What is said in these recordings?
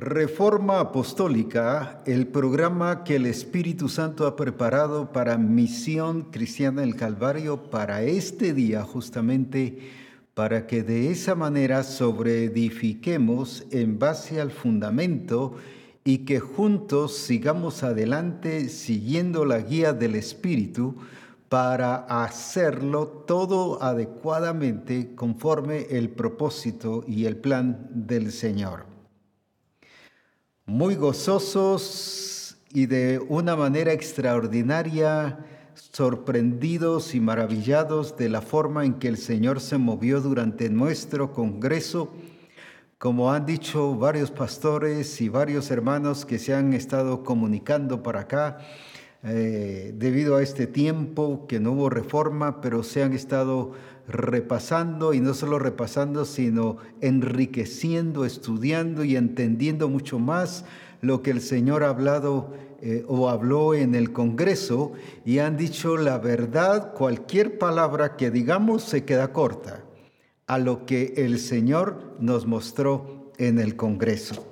Reforma Apostólica, el programa que el Espíritu Santo ha preparado para Misión Cristiana del Calvario para este día justamente, para que de esa manera sobreedifiquemos en base al fundamento y que juntos sigamos adelante siguiendo la guía del Espíritu para hacerlo todo adecuadamente conforme el propósito y el plan del Señor. Muy gozosos y de una manera extraordinaria, sorprendidos y maravillados de la forma en que el Señor se movió durante nuestro Congreso, como han dicho varios pastores y varios hermanos que se han estado comunicando para acá, eh, debido a este tiempo que no hubo reforma, pero se han estado repasando y no solo repasando, sino enriqueciendo, estudiando y entendiendo mucho más lo que el Señor ha hablado eh, o habló en el Congreso y han dicho la verdad, cualquier palabra que digamos se queda corta a lo que el Señor nos mostró en el Congreso.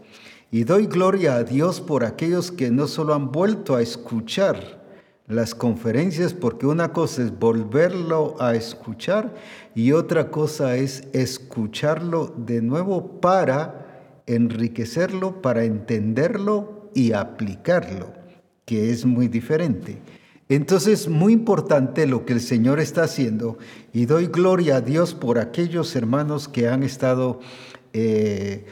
Y doy gloria a Dios por aquellos que no solo han vuelto a escuchar las conferencias, porque una cosa es volverlo a escuchar y otra cosa es escucharlo de nuevo para enriquecerlo, para entenderlo y aplicarlo, que es muy diferente. Entonces, muy importante lo que el Señor está haciendo y doy gloria a Dios por aquellos hermanos que han estado eh,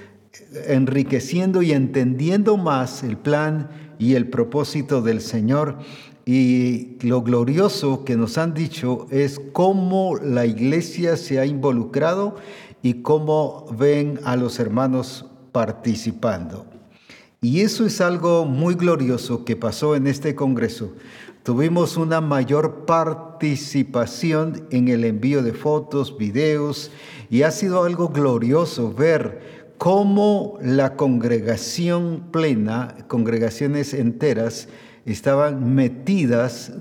enriqueciendo y entendiendo más el plan y el propósito del Señor. Y lo glorioso que nos han dicho es cómo la iglesia se ha involucrado y cómo ven a los hermanos participando. Y eso es algo muy glorioso que pasó en este Congreso. Tuvimos una mayor participación en el envío de fotos, videos, y ha sido algo glorioso ver cómo la congregación plena, congregaciones enteras, estaban metidas,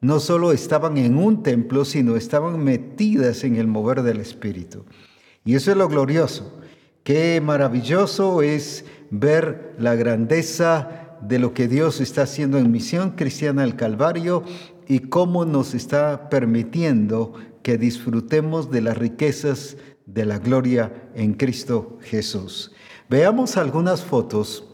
no solo estaban en un templo, sino estaban metidas en el mover del Espíritu. Y eso es lo glorioso. Qué maravilloso es ver la grandeza de lo que Dios está haciendo en Misión Cristiana del Calvario y cómo nos está permitiendo que disfrutemos de las riquezas la gloria en Cristo Jesús. Veamos algunas fotos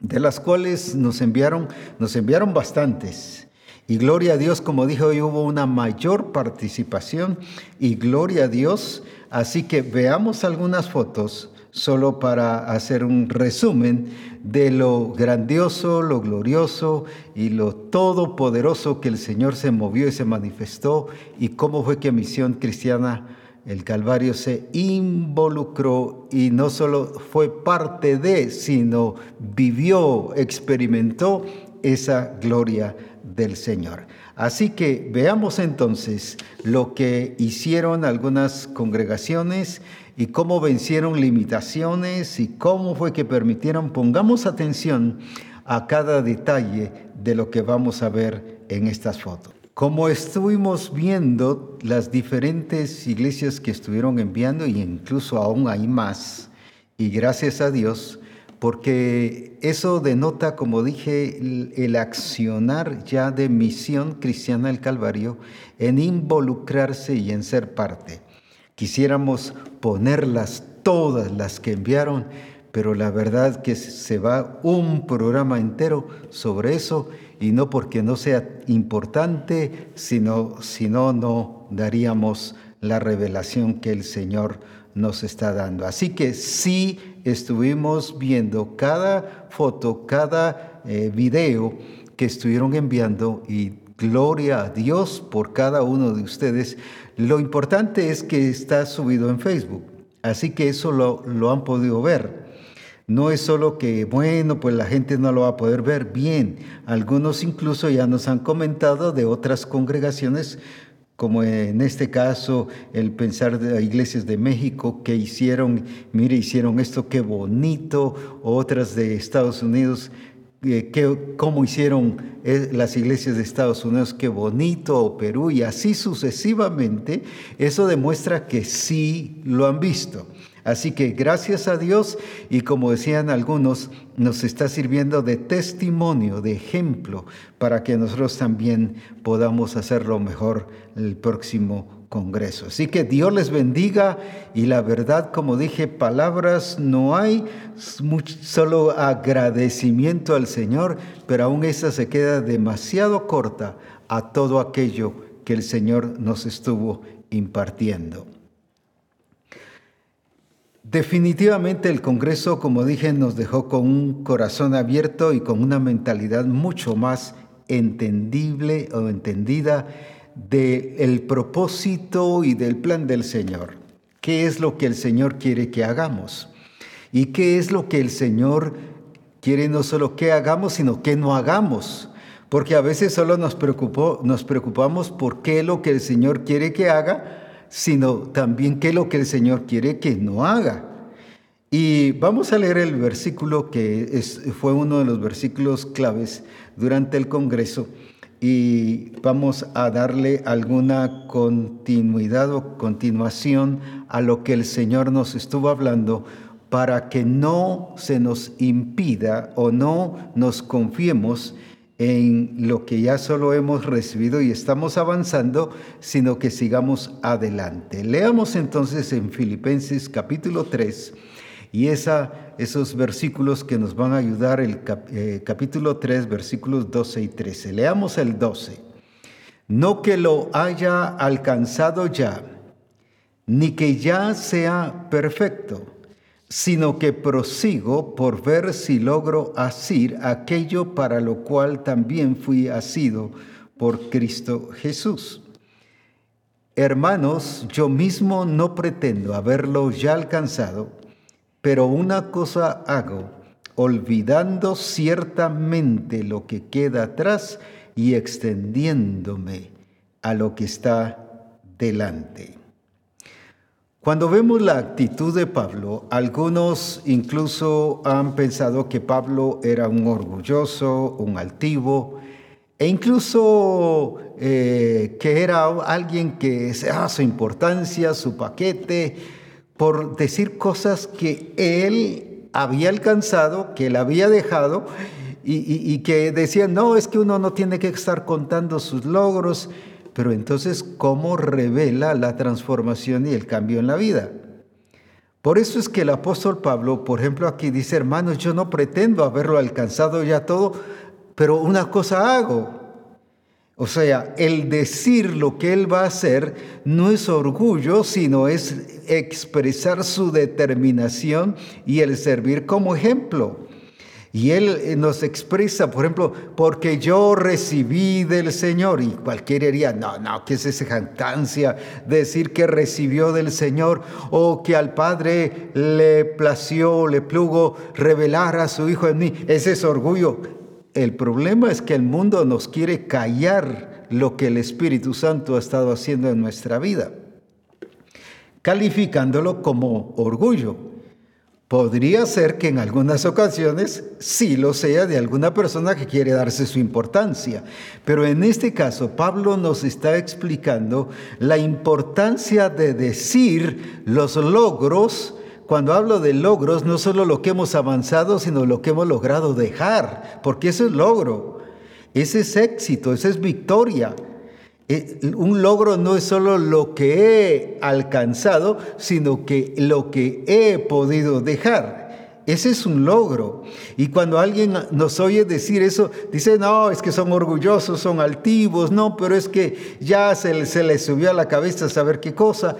de las cuales nos enviaron, nos enviaron bastantes. Y gloria a Dios, como dijo hoy, hubo una mayor participación y gloria a Dios. Así que veamos algunas fotos solo para hacer un resumen de lo grandioso, lo glorioso y lo todopoderoso que el Señor se movió y se manifestó y cómo fue que Misión Cristiana el Calvario se involucró y no solo fue parte de, sino vivió, experimentó esa gloria del Señor. Así que veamos entonces lo que hicieron algunas congregaciones y cómo vencieron limitaciones y cómo fue que permitieron, pongamos atención a cada detalle de lo que vamos a ver en estas fotos. Como estuvimos viendo las diferentes iglesias que estuvieron enviando, y incluso aún hay más, y gracias a Dios, porque eso denota, como dije, el, accionar ya de misión cristiana del Calvario en involucrarse y en ser parte. Quisiéramos ponerlas todas las que enviaron, pero la verdad que se va un programa entero sobre eso y no porque no sea importante, sino si no, no daríamos la revelación que el Señor nos está dando. Así que sí estuvimos viendo cada foto, cada eh, video que estuvieron enviando y gloria a Dios por cada uno de ustedes. Lo importante es que está subido en Facebook, así que eso lo, lo han podido ver. No es solo que, bueno, pues la gente no lo va a poder ver bien. Algunos incluso ya nos han comentado de otras congregaciones, como en este caso el pensar de iglesias de México que hicieron, mire, hicieron esto, qué bonito, otras de Estados Unidos, eh, cómo hicieron eh, las iglesias de Estados Unidos, qué bonito, o Perú, y así sucesivamente, eso demuestra que sí lo han visto. Así que gracias a Dios y como decían algunos, nos está sirviendo de testimonio, de ejemplo, para que nosotros también podamos hacerlo mejor el próximo Congreso. Así que Dios les bendiga y la verdad, como dije, palabras no hay, solo agradecimiento al Señor, pero aún esa se queda demasiado corta a todo aquello que el Señor nos estuvo impartiendo. Definitivamente el Congreso, como dije, nos dejó con un corazón abierto y con una mentalidad mucho más entendible o entendida del propósito y del plan del Señor. ¿Qué es lo que el Señor quiere que hagamos? ¿Y qué es lo que el Señor quiere no solo que hagamos, sino que no hagamos? Porque a veces solo nos, preocupamos por qué lo que el Señor quiere que haga, sino también qué es lo que el Señor quiere que no haga. Y vamos a leer el versículo que fue uno de los versículos claves durante el Congreso y vamos a darle alguna continuidad o continuación a lo que el Señor nos estuvo hablando para que no se nos impida o no nos confiemos en lo que ya solo hemos recibido y estamos avanzando, sino que sigamos adelante. Leamos entonces en Filipenses capítulo 3 y esos versículos que nos van a ayudar, el eh, capítulo 3, versículos 12 y 13. Leamos el 12. No que lo haya alcanzado ya, ni que ya sea perfecto sino que prosigo por ver si logro asir aquello para lo cual también fui asido por Cristo Jesús. Hermanos, yo mismo no pretendo haberlo ya alcanzado, pero una cosa hago, olvidando ciertamente lo que queda atrás y extendiéndome a lo que está delante. Cuando vemos la actitud de Pablo, algunos incluso han pensado que Pablo era un orgulloso, un altivo, e incluso eh, que era alguien que se da su importancia, su paquete, por decir cosas que él había alcanzado, que él había dejado, y, y que decían, no, es que uno no tiene que estar contando sus logros, pero entonces, ¿cómo revela la transformación y el cambio en la vida? Por eso es que el apóstol Pablo, por ejemplo, aquí dice, hermanos, yo no pretendo haberlo alcanzado ya todo, pero una cosa hago. O sea, el decir lo que él va a hacer no es orgullo, sino es expresar su determinación y el servir como ejemplo. Y Él eh, nos expresa, por ejemplo, porque yo recibí del Señor. Y cualquiera diría, no, no, ¿qué es esa jactancia? Decir que recibió del Señor o que al Padre le plació, le plugo revelar a su Hijo en mí. Ese es orgullo. El problema es que el mundo nos quiere callar lo que el Espíritu Santo ha estado haciendo en nuestra vida, calificándolo como orgullo. Podría ser que en algunas ocasiones sí lo sea de alguna persona que quiere darse su importancia, pero en este caso Pablo nos está explicando la importancia de decir los logros. Cuando hablo de logros, no solo lo que hemos avanzado, sino lo que hemos logrado dejar, porque eso es logro, ese es éxito, esa es victoria. Eh, un logro no es solo lo que he alcanzado, sino que lo que he podido dejar. Ese es un logro. Y cuando alguien nos oye decir eso, dice, no, es que son orgullosos, son altivos, no, pero es que ya se, se les subió a la cabeza saber qué cosa.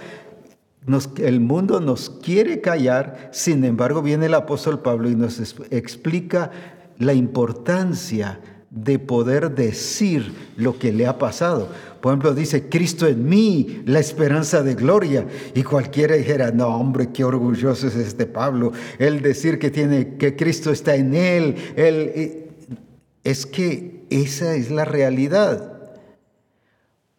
el mundo nos quiere callar, sin embargo viene el apóstol Pablo y nos explica la importancia de poder decir lo que le ha pasado. Por ejemplo, dice, Cristo en mí, la esperanza de gloria. Y cualquiera dijera, no, hombre, qué orgulloso es este Pablo. El decir que, tiene, que Cristo está en él. él eh, es que esa es la realidad.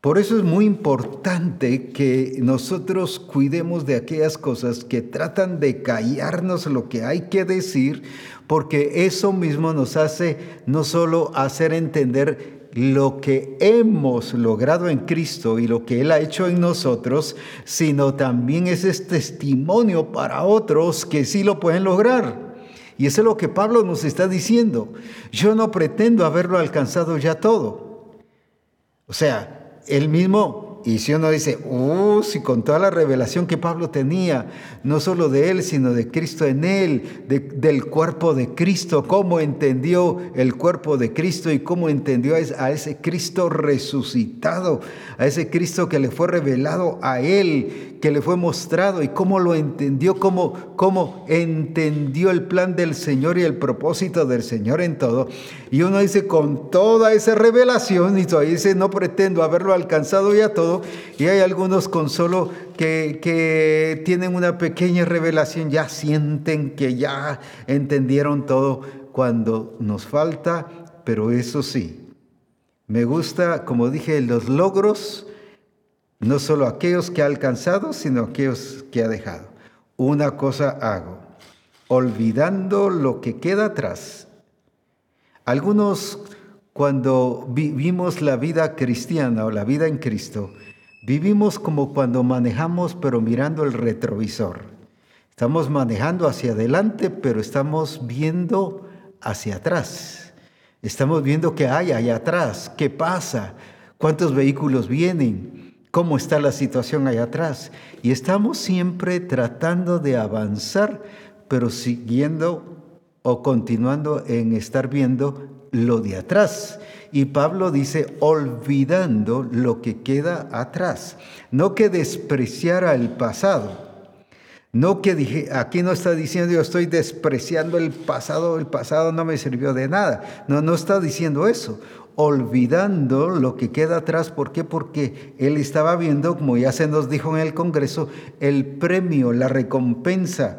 Por eso es muy importante que nosotros cuidemos de aquellas cosas que tratan de callarnos lo que hay que decir, porque eso mismo nos hace no solo hacer entender lo que hemos logrado en Cristo y lo que Él ha hecho en nosotros, sino también ese es testimonio para otros que sí lo pueden lograr. Y eso es lo que Pablo nos está diciendo. Yo no pretendo haberlo alcanzado ya todo. O sea, él mismo y si uno dice, uh, si con toda la revelación que Pablo tenía, no solo de él, sino de Cristo en él, del cuerpo de Cristo, cómo entendió el cuerpo de Cristo y cómo entendió a ese Cristo resucitado, a ese Cristo que le fue revelado a él, que le fue mostrado y cómo lo entendió, cómo, cómo entendió el plan del Señor y el propósito del Señor en todo. Y uno dice, con toda esa revelación, y todavía dice, no pretendo haberlo alcanzado ya todo, y hay algunos con solo que, que tienen una pequeña revelación, ya sienten que ya entendieron todo, cuando nos falta, pero eso sí, me gusta, como dije, los logros, no solo aquellos que ha alcanzado, sino aquellos que ha dejado. Una cosa hago, olvidando lo que queda atrás. Algunos cuando vivimos la vida cristiana o la vida en Cristo, vivimos como cuando manejamos pero mirando el retrovisor. Estamos manejando hacia adelante, pero estamos viendo hacia atrás. Estamos viendo qué hay allá atrás, qué pasa, cuántos vehículos vienen, cómo está la situación allá atrás. Y estamos siempre tratando de avanzar, pero siguiendo o continuando en estar viendo lo de atrás. Y Pablo dice, olvidando lo que queda atrás. No que despreciara el pasado. No que dije, aquí no está diciendo yo estoy despreciando el pasado, el pasado no me sirvió de nada. No, no está diciendo eso olvidando lo que queda atrás. ¿Por qué? Porque él estaba viendo, como ya se nos dijo en el Congreso, el premio, la recompensa,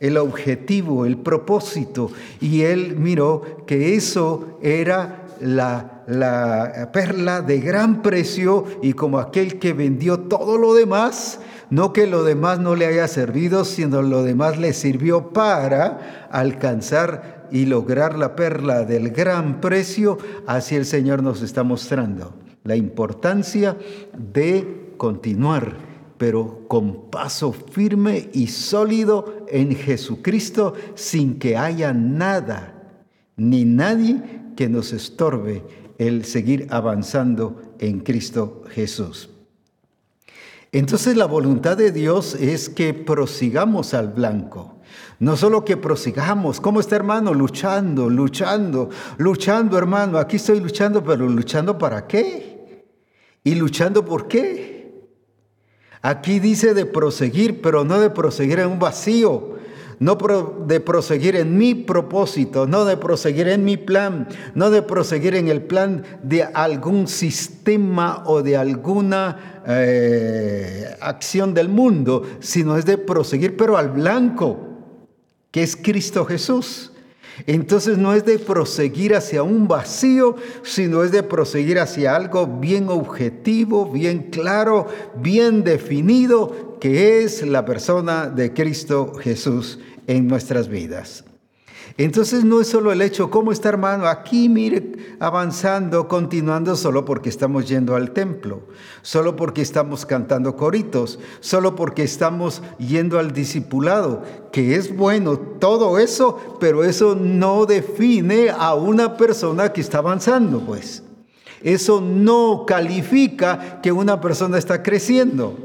el objetivo, el propósito. Y él miró que eso era la, la perla de gran precio y como aquel que vendió todo lo demás, no que lo demás no le haya servido, sino lo demás le sirvió para alcanzar y lograr la perla del gran precio, así el Señor nos está mostrando la importancia de continuar, pero con paso firme y sólido en Jesucristo, sin que haya nada ni nadie que nos estorbe el seguir avanzando en Cristo Jesús. Entonces la voluntad de Dios es que prosigamos al blanco no solo que prosigamos, ¿cómo está hermano? Luchando, luchando, luchando hermano. Aquí estoy luchando, pero luchando para qué? ¿Y luchando por qué? Aquí dice de proseguir, pero no de proseguir en un vacío, no de proseguir en mi propósito, no de proseguir en mi plan, no de proseguir en el plan de algún sistema o de alguna eh, acción del mundo, sino es de proseguir, pero al blanco que es Cristo Jesús. Entonces no es de proseguir hacia un vacío, sino es de proseguir hacia algo bien objetivo, bien claro, bien definido, que es la persona de Cristo Jesús en nuestras vidas. Entonces no es solo el hecho, ¿cómo está hermano? Aquí, mire, avanzando, continuando solo porque estamos yendo al templo, solo porque estamos cantando coritos, solo porque estamos yendo al discipulado, que es bueno todo eso, pero eso no define a una persona que está avanzando, pues. Eso no califica que una persona está creciendo.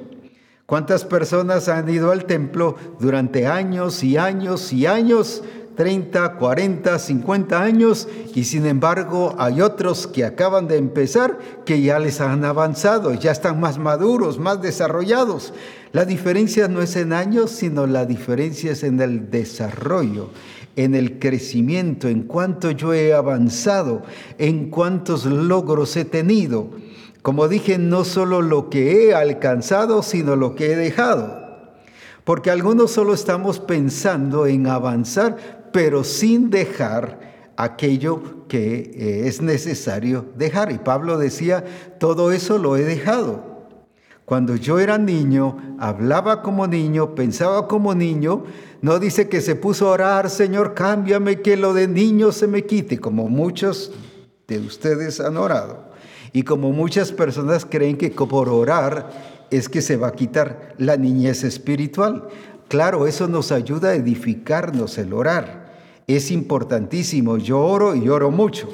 ¿Cuántas personas han ido al templo durante años y años y años? 30, 40, 50 años y sin embargo hay otros que acaban de empezar que ya les han avanzado, ya están más maduros, más desarrollados. La diferencia no es en años, sino la diferencia es en el desarrollo, en el crecimiento, en cuánto yo he avanzado, en cuántos logros he tenido. Como dije, no solo lo que he alcanzado, sino lo que he dejado. Porque algunos solo estamos pensando en avanzar, pero sin dejar aquello que eh, es necesario dejar. Y Pablo decía, todo eso lo he dejado. Cuando yo era niño, hablaba como niño, pensaba como niño, no dice que se puso a orar, Señor, cámbiame, que lo de niño se me quite, como muchos de ustedes han orado. Y como muchas personas creen que por orar es que se va a quitar la niñez espiritual. Claro, eso nos ayuda a edificarnos el orar. Es importantísimo. Yo oro y oro mucho.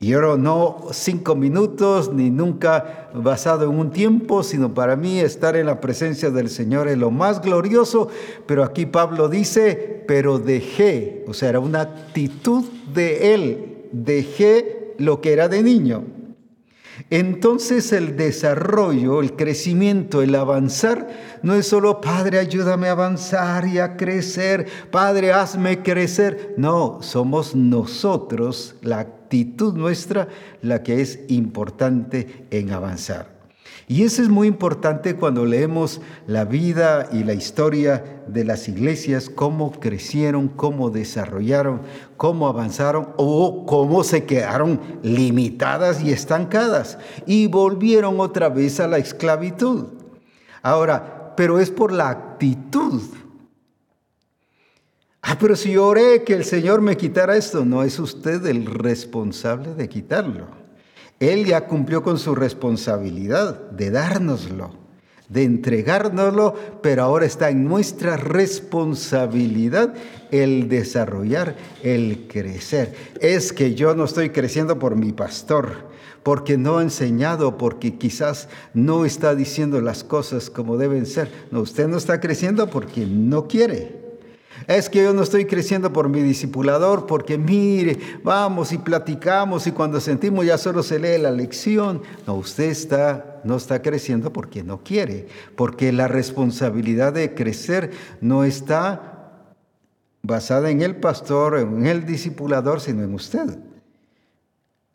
Y oro no cinco minutos ni nunca basado en un tiempo, sino para mí estar en la presencia del Señor es lo más glorioso. Pero aquí Pablo dice, pero dejé, o sea, era una actitud de él, dejé lo que era de niño. Entonces el desarrollo, el crecimiento, el avanzar, no es solo, Padre, ayúdame a avanzar y a crecer, Padre, hazme crecer. No, somos nosotros, la actitud nuestra, la que es importante en avanzar. Y eso es muy importante cuando leemos la vida y la historia de las iglesias, cómo crecieron, cómo desarrollaron, cómo avanzaron o cómo se quedaron limitadas y estancadas y volvieron otra vez a la esclavitud. Ahora, pero es por la actitud. Ah, pero si oré que el Señor me quitara esto, no es usted el responsable de quitarlo. Él ya cumplió con su responsabilidad de dárnoslo, de entregárnoslo, pero ahora está en nuestra responsabilidad el desarrollar, el crecer. Es que yo no estoy creciendo por mi pastor, porque no ha enseñado, porque quizás no está diciendo las cosas como deben ser. No, usted no está creciendo porque no quiere. Es que yo no estoy creciendo por mi discipulador, porque mire, vamos y platicamos y cuando sentimos ya solo se lee la lección. No, usted está, no está creciendo porque no quiere, porque la responsabilidad de crecer no está basada en el pastor, en el discipulador, sino en usted.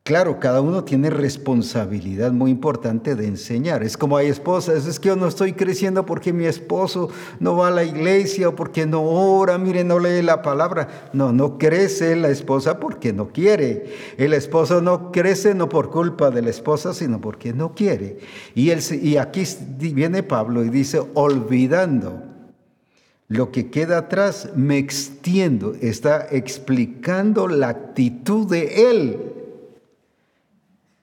Claro, cada uno tiene responsabilidad muy importante de enseñar. Es como hay esposas, es que yo no estoy creciendo porque mi esposo no va a la iglesia o porque no ora, mire, no lee la palabra. No, no crece la esposa porque no quiere. El esposo no crece no por culpa de la esposa, sino porque no quiere. Y, y aquí viene Pablo y dice, olvidando lo que queda atrás, me extiendo. Está explicando la actitud de él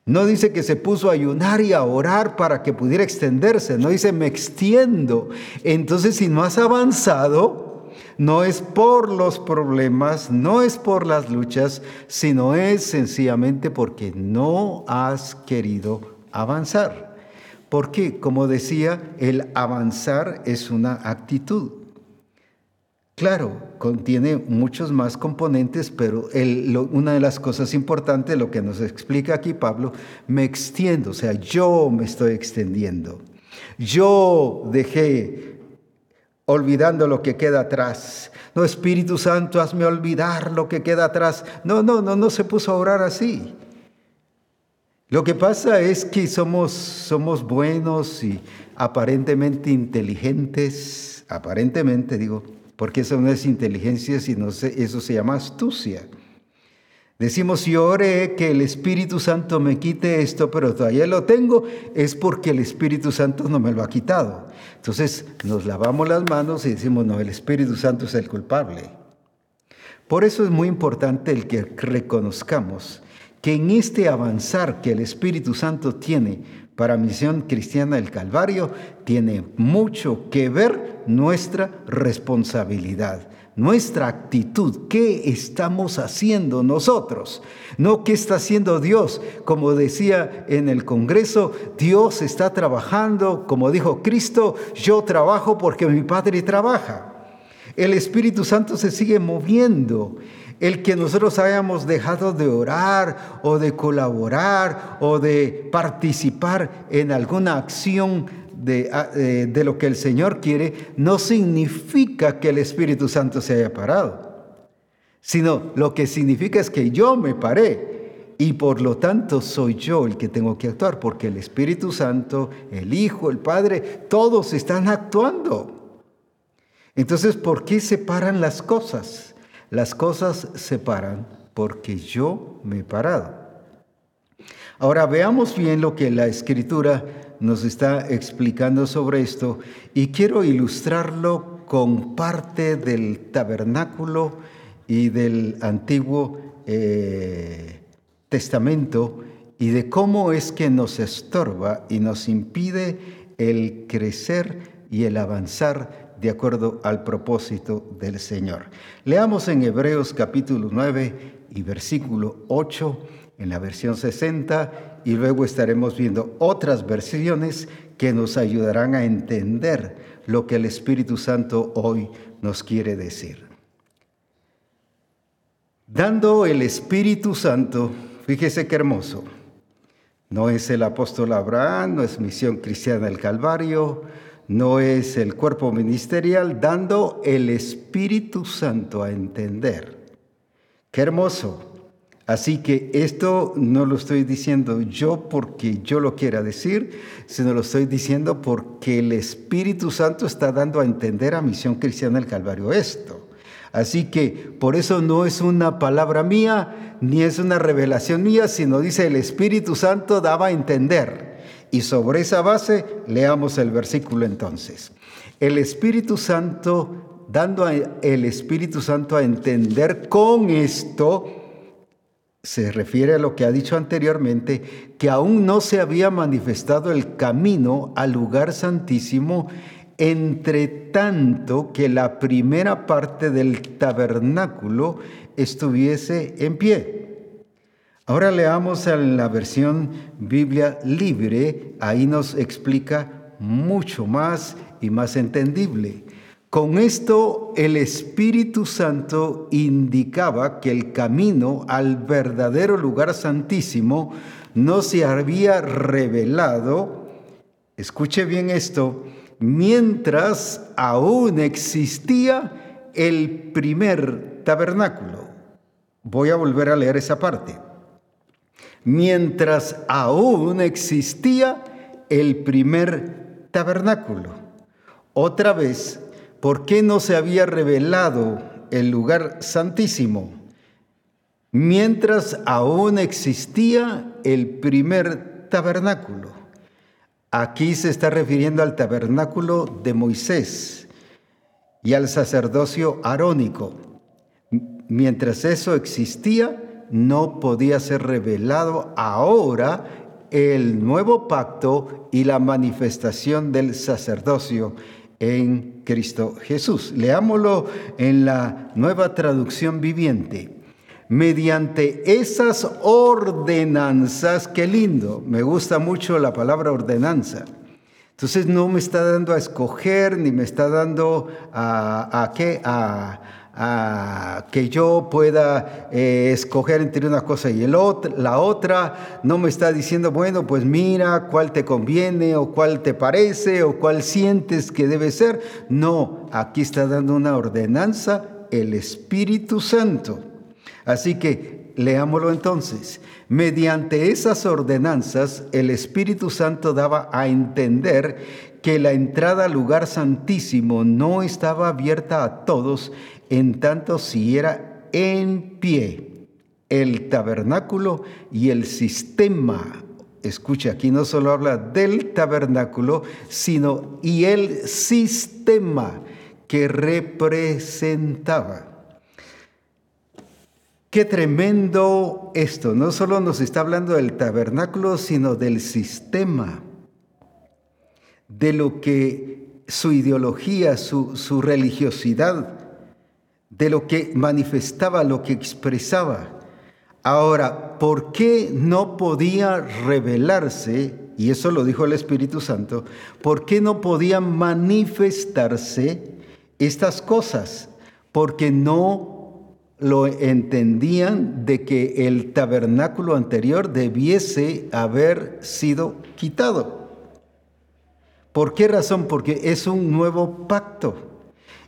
no dice que se puso a ayunar y a orar para que pudiera extenderse, no dice me extiendo. Entonces, si no has avanzado, no es por los problemas, no es por las luchas, sino es sencillamente porque no has querido avanzar. Porque, como decía, el avanzar es una actitud. Claro, contiene muchos más componentes, pero una de las cosas importantes, lo que nos explica aquí Pablo, me extiendo, o sea, yo me estoy extendiendo. Yo dejé olvidando lo que queda atrás. No, Espíritu Santo, hazme olvidar lo que queda atrás. No, no, no, no se puso a orar así. Lo que pasa es que somos, somos buenos y aparentemente inteligentes, aparentemente digo, porque eso no es inteligencia, sino eso se llama astucia. Decimos, si ore que el Espíritu Santo me quite esto, pero todavía lo tengo, es porque el Espíritu Santo no me lo ha quitado. Entonces nos lavamos las manos y decimos, no, el Espíritu Santo es el culpable. Por eso es muy importante el que reconozcamos que en este avanzar que el Espíritu Santo tiene para Misión Cristiana del Calvario tiene mucho que ver nuestra responsabilidad, nuestra actitud, qué estamos haciendo nosotros, no qué está haciendo Dios. Como decía en el Congreso, Dios está trabajando, como dijo Cristo, yo trabajo porque mi Padre trabaja. El Espíritu Santo se sigue moviendo el que nosotros hayamos dejado de orar o de colaborar o de participar en alguna acción de, ah, eh, de, lo que el Señor quiere, no significa que el Espíritu Santo se haya parado, sino lo que significa es que yo me paré y por lo tanto soy yo el que tengo que actuar, porque el Espíritu Santo, el Hijo, el Padre, todos están actuando. Entonces, ¿por qué se paran las cosas? Las cosas se paran porque yo me he parado. Ahora veamos bien lo que la escritura nos está explicando sobre esto y quiero ilustrarlo con parte del tabernáculo y del antiguo eh, Testamento y de cómo es que nos estorba y nos impide el crecer y el avanzar de acuerdo al propósito del Señor. Leamos en Hebreos capítulo 9 y versículo 8 en la versión 60 y luego estaremos viendo otras versiones que nos ayudarán a entender lo que el Espíritu Santo hoy nos quiere decir. Dando el Espíritu Santo, fíjese qué hermoso, no es el apóstol Abraham, no es misión cristiana del Calvario, no es el cuerpo ministerial, dando el Espíritu Santo a entender. Qué hermoso. Así que esto no lo estoy diciendo yo porque yo lo quiera decir, sino lo estoy diciendo porque el Espíritu Santo está dando a entender a Misión Cristiana del Calvario esto. Así que por eso no es una palabra mía, ni es una revelación mía, sino dice el Espíritu Santo daba a entender. Y sobre esa base leamos el versículo entonces. El Espíritu Santo, dando el Espíritu Santo a entender con esto, se refiere a lo que ha dicho anteriormente, que aún no se había manifestado el camino al lugar santísimo, entre tanto que la primera parte del tabernáculo estuviese en pie. Ahora leamos en la versión Biblia libre, ahí nos explica mucho más y más entendible. Con esto el Espíritu Santo indicaba que el camino al verdadero lugar santísimo no se había revelado, escuche bien esto, mientras aún existía el primer tabernáculo. Voy a volver a leer esa parte. Mientras aún existía el primer tabernáculo. Otra vez, ¿por qué no se había revelado el lugar santísimo? Mientras aún existía el primer tabernáculo. Aquí se está refiriendo al tabernáculo de Moisés y al sacerdocio arónico. Mientras eso existía, no podía ser revelado ahora el nuevo pacto y la manifestación del sacerdocio en Cristo Jesús. Leámoslo en la nueva traducción viviente. Mediante esas ordenanzas, qué lindo, me gusta mucho la palabra ordenanza. Entonces no me está dando a escoger, ni me está dando a, qué, a, que yo pueda eh, escoger entre una cosa y el la otra. No me está diciendo, bueno, pues mira cuál te conviene o cuál te parece o cuál sientes que debe ser. No, aquí está dando una ordenanza el Espíritu Santo. Así que leámoslo entonces. Mediante esas ordenanzas, el Espíritu Santo daba a entender que la entrada al lugar santísimo no estaba abierta a todos, en tanto si era en pie el tabernáculo y el sistema. Escucha, aquí no solo habla del tabernáculo, sino y el sistema que representaba. Qué tremendo esto. No solo nos está hablando del tabernáculo, sino del sistema, de lo que su ideología, su, su religiosidad, de lo que manifestaba, lo que expresaba. Ahora, ¿por qué no podía revelarse? Y eso lo dijo el Espíritu Santo. ¿Por qué no podían manifestarse estas cosas? Porque no lo entendían de que el tabernáculo anterior debiese haber sido quitado. ¿Por qué razón? Porque es un nuevo pacto.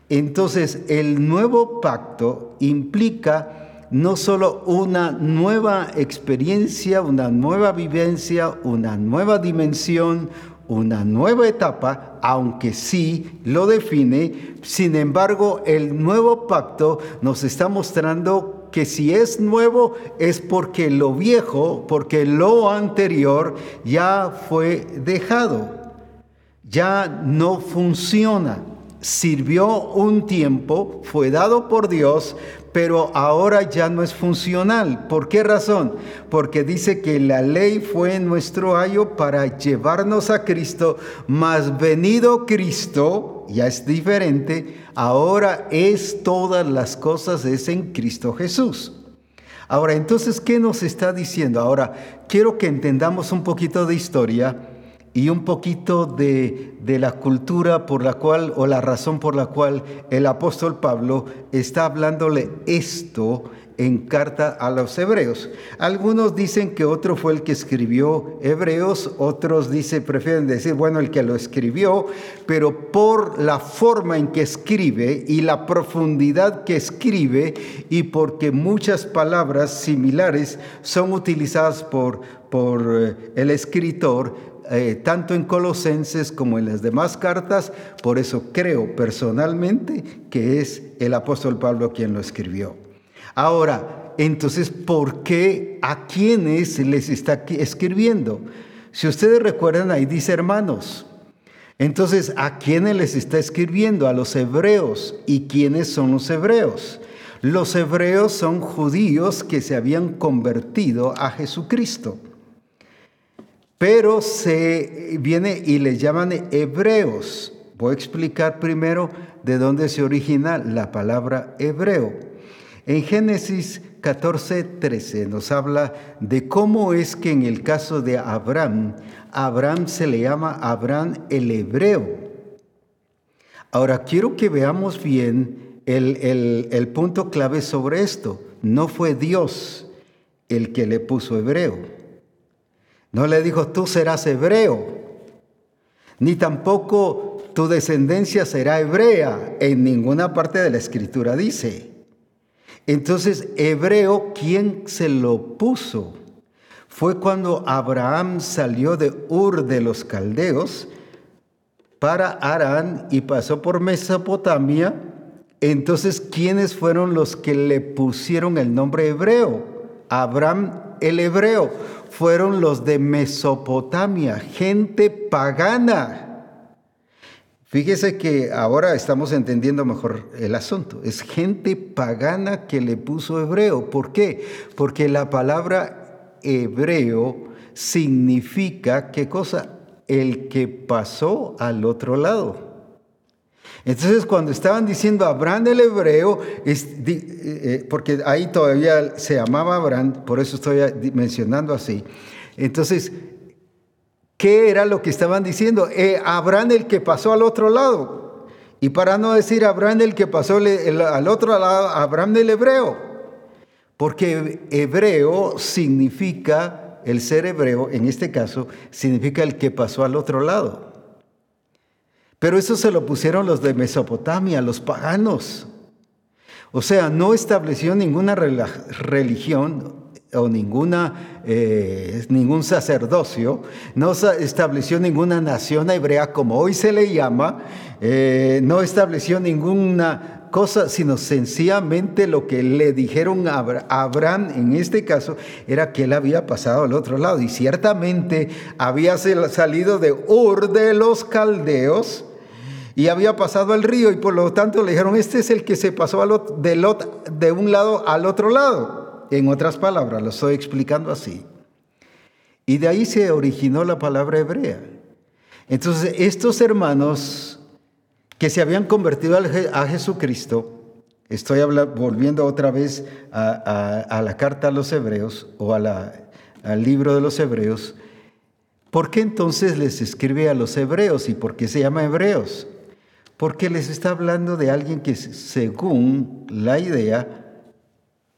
Entonces, el nuevo pacto implica no solo una nueva experiencia, una nueva vivencia, una nueva dimensión, una nueva etapa, aunque sí lo define, sin embargo, el nuevo pacto nos está mostrando que si es nuevo es porque lo viejo, porque lo anterior ya fue dejado, ya no funciona. Sirvió un tiempo, fue dado por Dios, pero ahora ya no es funcional. ¿Por qué razón? Porque dice que la ley fue nuestro ayo para llevarnos a Cristo, mas venido Cristo, ya es diferente, ahora es todas las cosas, es en Cristo Jesús. Ahora, entonces, ¿qué nos está diciendo? Ahora, quiero que entendamos un poquito de historia y un poquito de, la cultura por la cual o la razón por la cual el apóstol Pablo está hablándole esto en carta a los hebreos. Algunos dicen que otro fue el que escribió Hebreos, otros dice, prefieren decir, bueno, el que lo escribió, pero por la forma en que escribe y la profundidad que escribe y porque muchas palabras similares son utilizadas por, por eh, el escritor, eh, tanto en Colosenses como en las demás cartas, por eso creo personalmente que es el apóstol Pablo quien lo escribió. Ahora, entonces, ¿por qué a quiénes les está escribiendo? Si ustedes recuerdan, ahí dice hermanos. Entonces, ¿a quiénes les está escribiendo? A los hebreos. ¿Y quiénes son los hebreos? Los hebreos son judíos que se habían convertido a Jesucristo. Pero se viene y les llaman hebreos. Voy a explicar primero de dónde se origina la palabra hebreo. En Génesis 14, 13 nos habla de cómo es que en el caso de Abraham, Abraham se le llama Abraham el hebreo. Ahora quiero que veamos bien el, el punto clave sobre esto. No fue Dios el que le puso hebreo. No le dijo, tú serás hebreo, ni tampoco tu descendencia será hebrea. En ninguna parte de la escritura dice. Entonces, hebreo, ¿quién se lo puso? Fue cuando Abraham salió de Ur de los Caldeos para Arán y pasó por Mesopotamia. Entonces, ¿quiénes fueron los que le pusieron el nombre hebreo? Abraham el hebreo fueron los de Mesopotamia, gente pagana. Fíjese que ahora estamos entendiendo mejor el asunto. Es gente pagana que le puso hebreo. ¿Por qué? Porque la palabra hebreo significa, ¿qué cosa? El que pasó al otro lado. Entonces cuando estaban diciendo Abraham el hebreo, eh, eh, porque ahí todavía se llamaba Abraham, por eso estoy mencionando así. Entonces, ¿qué era lo que estaban diciendo? Eh, Abraham el que pasó al otro lado. Y para no decir Abraham el que pasó al otro lado, Abraham el hebreo. Porque hebreo significa, el ser hebreo en este caso, significa el que pasó al otro lado. Pero eso se lo pusieron los de Mesopotamia, los paganos. O sea, no estableció ninguna religión o ninguna, eh, ningún sacerdocio, no estableció ninguna nación hebrea como hoy se le llama, eh, no estableció ninguna cosa, sino sencillamente lo que le dijeron a Abraham en este caso era que él había pasado al otro lado y ciertamente había salido de Ur de los caldeos y había pasado el río y por lo tanto le dijeron, este es el que se pasó de, de un lado al otro lado. En otras palabras, lo estoy explicando así. Y de ahí se originó la palabra hebrea. Entonces, estos hermanos que se habían convertido a Jesucristo, estoy volviendo otra vez a, la carta a los hebreos o al libro de los hebreos, ¿por qué entonces les escribe a los hebreos y por qué se llama hebreos? Porque les está hablando de alguien que según la idea,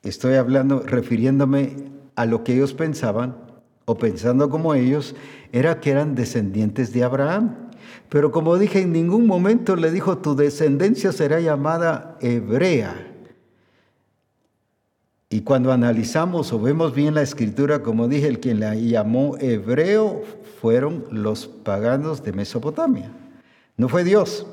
estoy hablando, refiriéndome a lo que ellos pensaban, o pensando como ellos, era que eran descendientes de Abraham. Pero como dije, en ningún momento le dijo, tu descendencia será llamada hebrea. Y cuando analizamos o vemos bien la escritura, como dije, el quien la llamó hebreo fueron los paganos de Mesopotamia. No fue Dios.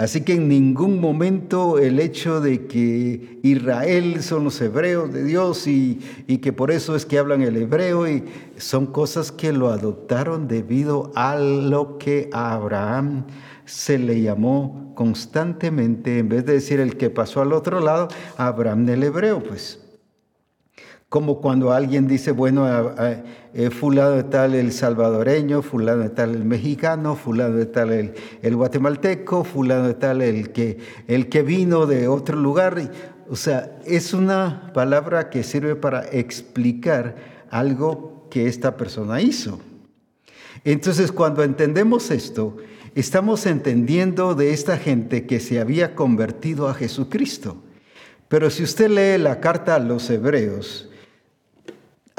Así que en ningún momento el hecho de que Israel son los hebreos de Dios y, que por eso es que hablan el hebreo y son cosas que lo adoptaron debido a lo que Abraham se le llamó constantemente, en vez de decir el que pasó al otro lado, Abraham del hebreo, pues. Como cuando alguien dice, bueno, eh, fulano de tal el salvadoreño, fulano de tal el mexicano, fulano de tal el, el guatemalteco, fulano de tal el que, el que vino de otro lugar. O sea, es una palabra que sirve para explicar algo que esta persona hizo. Entonces, cuando entendemos esto, estamos entendiendo de esta gente que se había convertido a Jesucristo. Pero si usted lee la carta a los hebreos,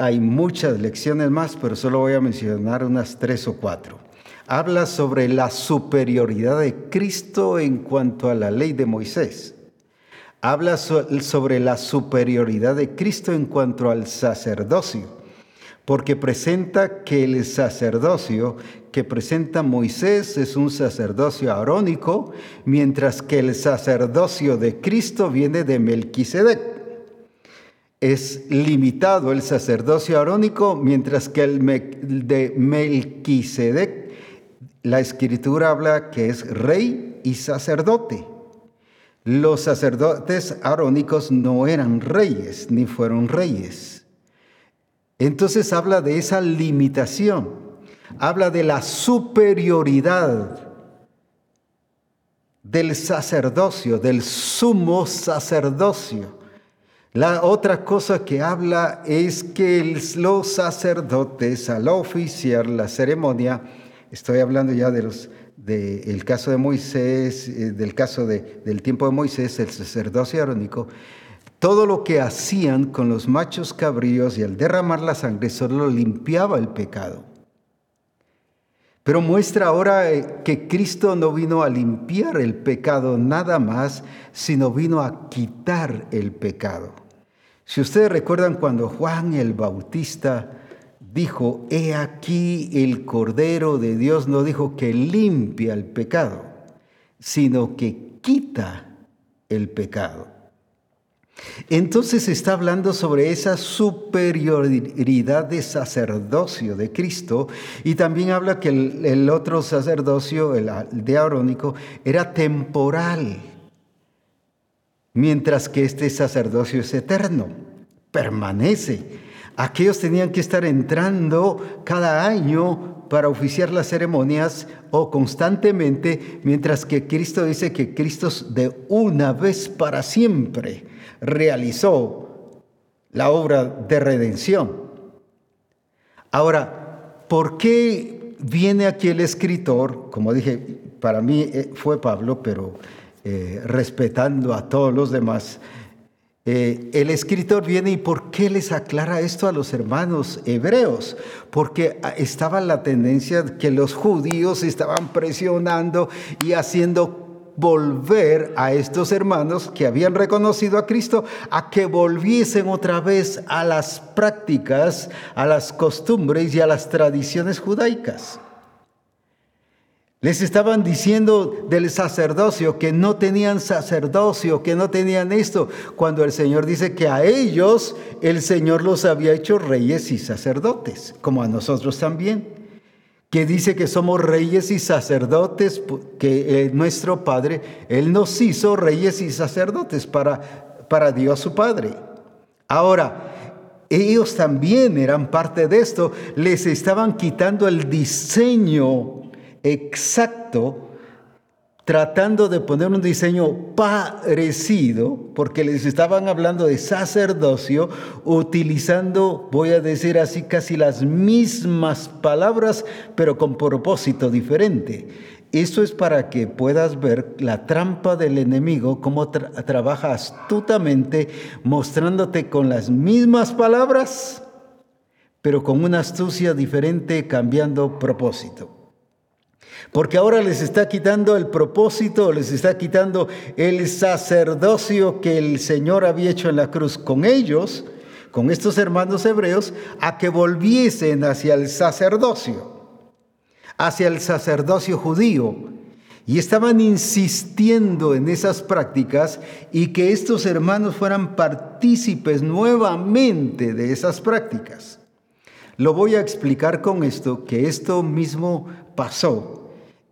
hay muchas lecciones más, pero solo voy a mencionar unas tres o cuatro. Habla sobre la superioridad de Cristo en cuanto a la ley de Moisés. Habla sobre la superioridad de Cristo en cuanto al sacerdocio porque presenta que el sacerdocio que presenta Moisés es un sacerdocio arónico, mientras que el sacerdocio de Cristo viene de Melquisedec. Es limitado el sacerdocio arónico, mientras que el de Melquisedec, la escritura habla que es rey y sacerdote. Los sacerdotes arónicos no eran reyes, ni fueron reyes entonces habla de esa limitación, habla de la superioridad del sacerdocio, del sumo sacerdocio. La otra cosa que habla es que los sacerdotes al oficiar la ceremonia, estoy hablando ya de los del caso de Moisés, eh, del caso del tiempo de Moisés, el sacerdocio arónico, todo lo que hacían con los machos cabríos y al derramar la sangre solo limpiaba el pecado. Pero muestra ahora eh, que Cristo no vino a limpiar el pecado nada más, sino vino a quitar el pecado. Si ustedes recuerdan cuando Juan el Bautista dijo, he aquí el Cordero de Dios, no dijo que limpia el pecado, sino que quita el pecado. Entonces está hablando sobre esa superioridad de sacerdocio de Cristo y también habla que el, otro sacerdocio, el de Arónico, era temporal, mientras que este sacerdocio es eterno, permanece. Aquellos tenían que estar entrando cada año para oficiar las ceremonias o constantemente, mientras que Cristo dice que Cristo de una vez para siempre realizó la obra de redención. Ahora, ¿por qué viene aquí el escritor? Como dije, para mí eh, fue Pablo, pero eh, respetando a todos los demás, eh, el escritor viene y ¿por qué les aclara esto a los hermanos hebreos? Porque estaba la tendencia que los judíos estaban presionando y haciendo volver a estos hermanos que habían reconocido a Cristo a que volviesen otra vez a las prácticas, a las costumbres y a las tradiciones judaicas. Les estaban diciendo del sacerdocio que no tenían sacerdocio, que no tenían esto, cuando el Señor dice que a ellos el Señor los había hecho reyes y sacerdotes, como a nosotros también que dice que somos reyes y sacerdotes, que eh, nuestro Padre, Él nos hizo reyes y sacerdotes para, para Dios su Padre. Ahora, ellos también eran parte de esto, les estaban quitando el diseño exacto tratando de poner un diseño parecido, porque les estaban hablando de sacerdocio, utilizando, voy a decir así, casi las mismas palabras, pero con propósito diferente. Eso es para que puedas ver la trampa del enemigo, cómo trabaja astutamente, mostrándote con las mismas palabras, pero con una astucia diferente, cambiando propósito. Porque ahora les está quitando el propósito, les está quitando el sacerdocio que el Señor había hecho en la cruz con ellos, con estos hermanos hebreos, a que volviesen hacia el sacerdocio, hacia el sacerdocio judío. Y estaban insistiendo en esas prácticas y que estos hermanos fueran partícipes nuevamente de esas prácticas. Lo voy a explicar con esto, que esto mismo pasó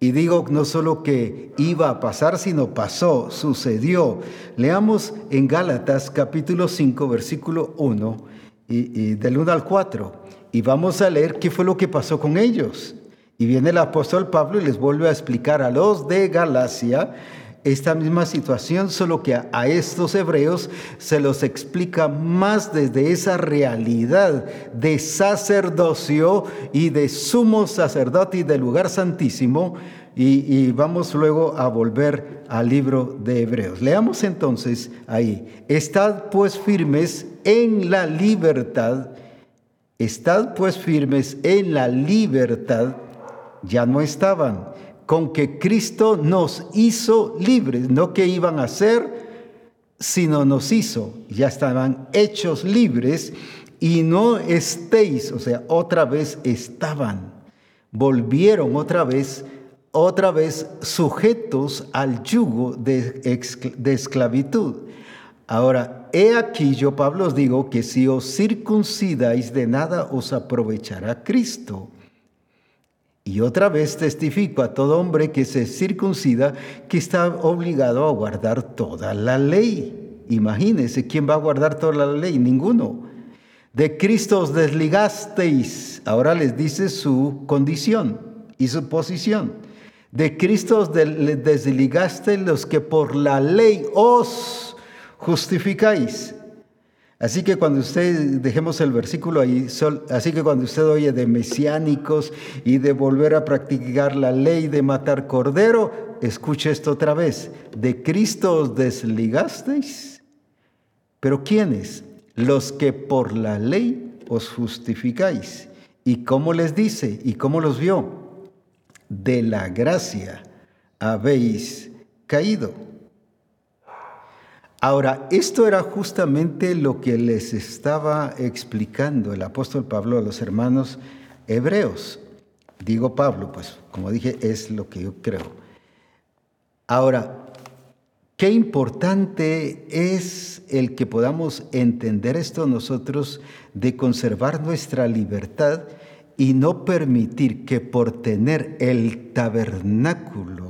Y digo no solo que iba a pasar, sino pasó, sucedió. Leamos en Gálatas capítulo 5, versículo 1 y, del 1 al 4. Y vamos a leer qué fue lo que pasó con ellos. Y viene el apóstol Pablo y les vuelve a explicar a los de Galacia esta misma situación, solo que a, estos hebreos se los explica más desde esa realidad de sacerdocio y de sumo sacerdote y del lugar santísimo. Y, vamos luego a volver al libro de Hebreos. Leamos entonces ahí, estad pues firmes en la libertad, estad pues firmes en la libertad, ya no estaban con que Cristo nos hizo libres, no que iban a ser, sino nos hizo, ya estaban hechos libres y no estéis, o sea, otra vez estaban, volvieron otra vez, otra vez sujetos al yugo de, de esclavitud. Ahora, he aquí yo, Pablo, os digo que si os circuncidáis de nada os aprovechará Cristo. Y otra vez testifico a todo hombre que se circuncida que está obligado a guardar toda la ley. Imagínense, ¿quién va a guardar toda la ley? Ninguno. De Cristo os desligasteis. Ahora les dice su condición y su posición. De Cristo os desligasteis los que por la ley os justificáis. Así que cuando usted, dejemos el versículo ahí, así que cuando usted oye de mesiánicos y de volver a practicar la ley de matar cordero, escuche esto otra vez. ¿De Cristo os desligasteis? ¿Pero quiénes? Los que por la ley os justificáis. ¿Y cómo les dice? ¿Y cómo los vio? De la gracia habéis caído. Ahora, esto era justamente lo que les estaba explicando el apóstol Pablo a los hermanos hebreos. Digo Pablo, pues como dije, es lo que yo creo. Ahora, qué importante es el que podamos entender esto nosotros de conservar nuestra libertad y no permitir que por tener el tabernáculo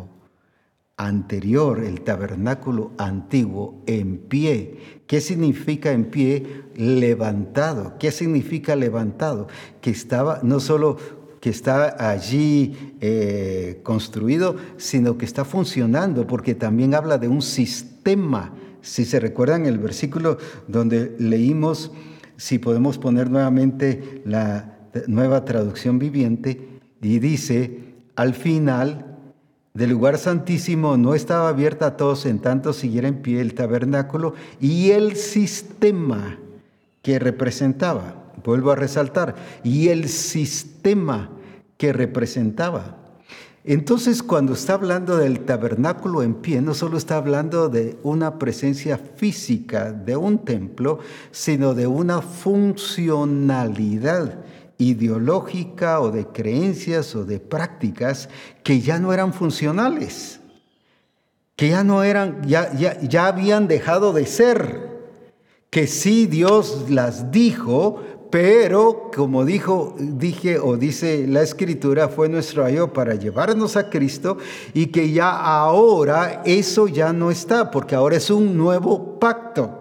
anterior, el tabernáculo antiguo, en pie. ¿Qué significa en pie? Levantado. ¿Qué significa levantado? Que estaba no solo que está allí eh, construido, sino que está funcionando, porque también habla de un sistema. Si se recuerdan el versículo donde leímos, si podemos poner nuevamente la nueva traducción viviente, y dice, al final, del lugar santísimo no estaba abierta a todos en tanto siguiera en pie el tabernáculo y el sistema que representaba. Vuelvo a resaltar, y el sistema que representaba. Entonces, cuando está hablando del tabernáculo en pie, no solo está hablando de una presencia física de un templo, sino de una funcionalidad ideológica o de creencias o de prácticas que ya no eran funcionales, que ya no eran, ya, ya, ya habían dejado de ser, que sí Dios las dijo, pero como dijo, dije o dice la escritura, fue nuestro ayo para llevarnos a Cristo y que ya ahora eso ya no está, porque ahora es un nuevo pacto.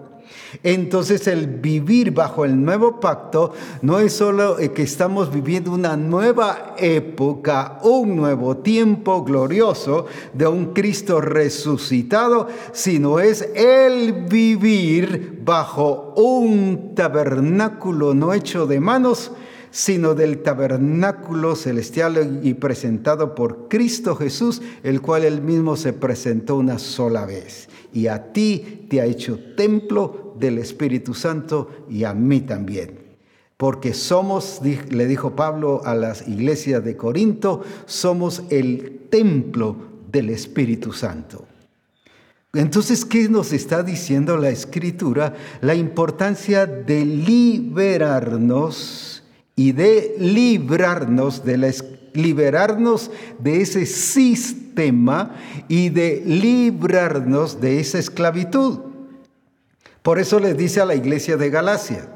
Entonces el vivir bajo el nuevo pacto no es solo que estamos viviendo una nueva época, un nuevo tiempo glorioso de un Cristo resucitado, sino es el vivir bajo un tabernáculo no hecho de manos, sino del tabernáculo celestial y presentado por Cristo Jesús, el cual él mismo se presentó una sola vez. Y a ti te ha hecho templo del Espíritu Santo y a mí también. Porque somos, le dijo Pablo a las iglesias de Corinto, somos el templo del Espíritu Santo. Entonces, ¿qué nos está diciendo la Escritura? La importancia de liberarnos y de librarnos de la liberarnos de ese sistema y de librarnos de esa esclavitud. Por eso les dice a la iglesia de Galacia,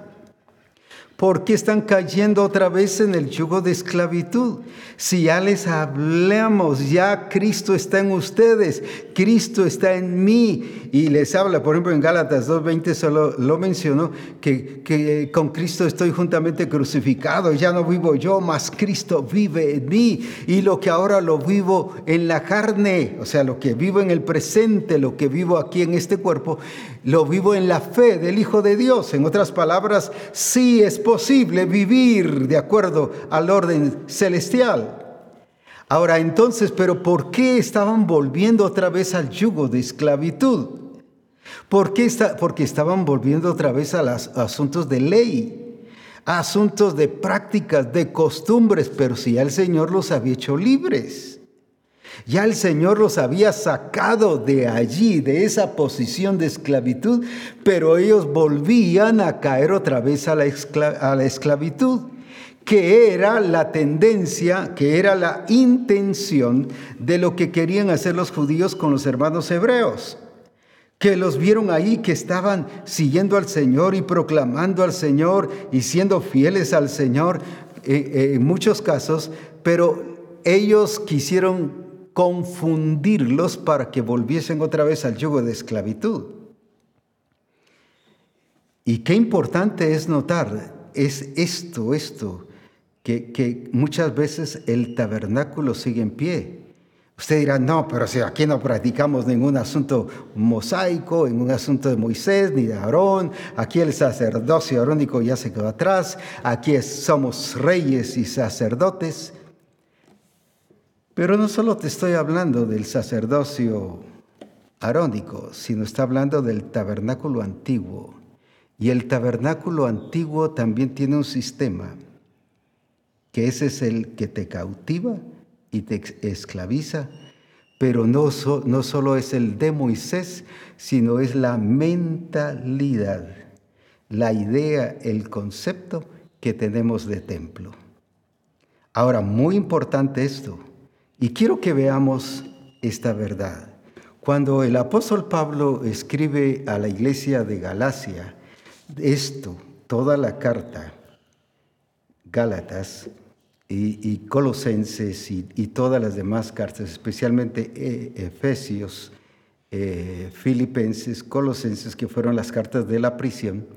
¿Por qué están cayendo otra vez en el yugo de esclavitud? Si ya les hablamos, ya Cristo está en ustedes, Cristo está en mí. Y les habla, por ejemplo, en Gálatas 2.20 solo lo mencionó, que, que con Cristo estoy juntamente crucificado, ya no vivo yo, mas Cristo vive en mí. Y lo que ahora lo vivo en la carne, o sea, lo que vivo en el presente, lo que vivo aquí en este cuerpo, lo vivo en la fe del Hijo de Dios. En otras palabras, sí es posible vivir de acuerdo al orden celestial. Ahora entonces, pero ¿por qué estaban volviendo otra vez al yugo de esclavitud? ¿Por qué está, porque estaban volviendo otra vez a los asuntos de ley, a asuntos de prácticas, de costumbres, pero si ya el Señor los había hecho libres. Ya el Señor los había sacado de allí, de esa posición de esclavitud, pero ellos volvían a caer otra vez a la, esclavitud, que era la tendencia, que era la intención de lo que querían hacer los judíos con los hermanos hebreos que los vieron ahí, que estaban siguiendo al Señor y proclamando al Señor y siendo fieles al Señor eh, eh, en muchos casos, pero ellos quisieron confundirlos para que volviesen otra vez al yugo de esclavitud. Y qué importante es notar, es esto, esto, que, que muchas veces el tabernáculo sigue en pie. Usted dirá, no, pero si aquí no practicamos ningún asunto mosaico, ningún asunto de Moisés ni de Aarón, aquí el sacerdocio arónico ya se quedó atrás, aquí somos reyes y sacerdotes. Pero no solo te estoy hablando del sacerdocio arónico, sino está hablando del tabernáculo antiguo. Y el tabernáculo antiguo también tiene un sistema, que ese es el que te cautiva y te esclaviza, pero no, no solo es el de Moisés, sino es la mentalidad, la idea, el concepto que tenemos de templo. Ahora, muy importante esto, y quiero que veamos esta verdad. Cuando el apóstol Pablo escribe a la iglesia de Galacia esto, toda la carta, Gálatas y, Colosenses y, todas las demás cartas, especialmente eh, Efesios, eh, Filipenses, Colosenses, que fueron las cartas de la prisión,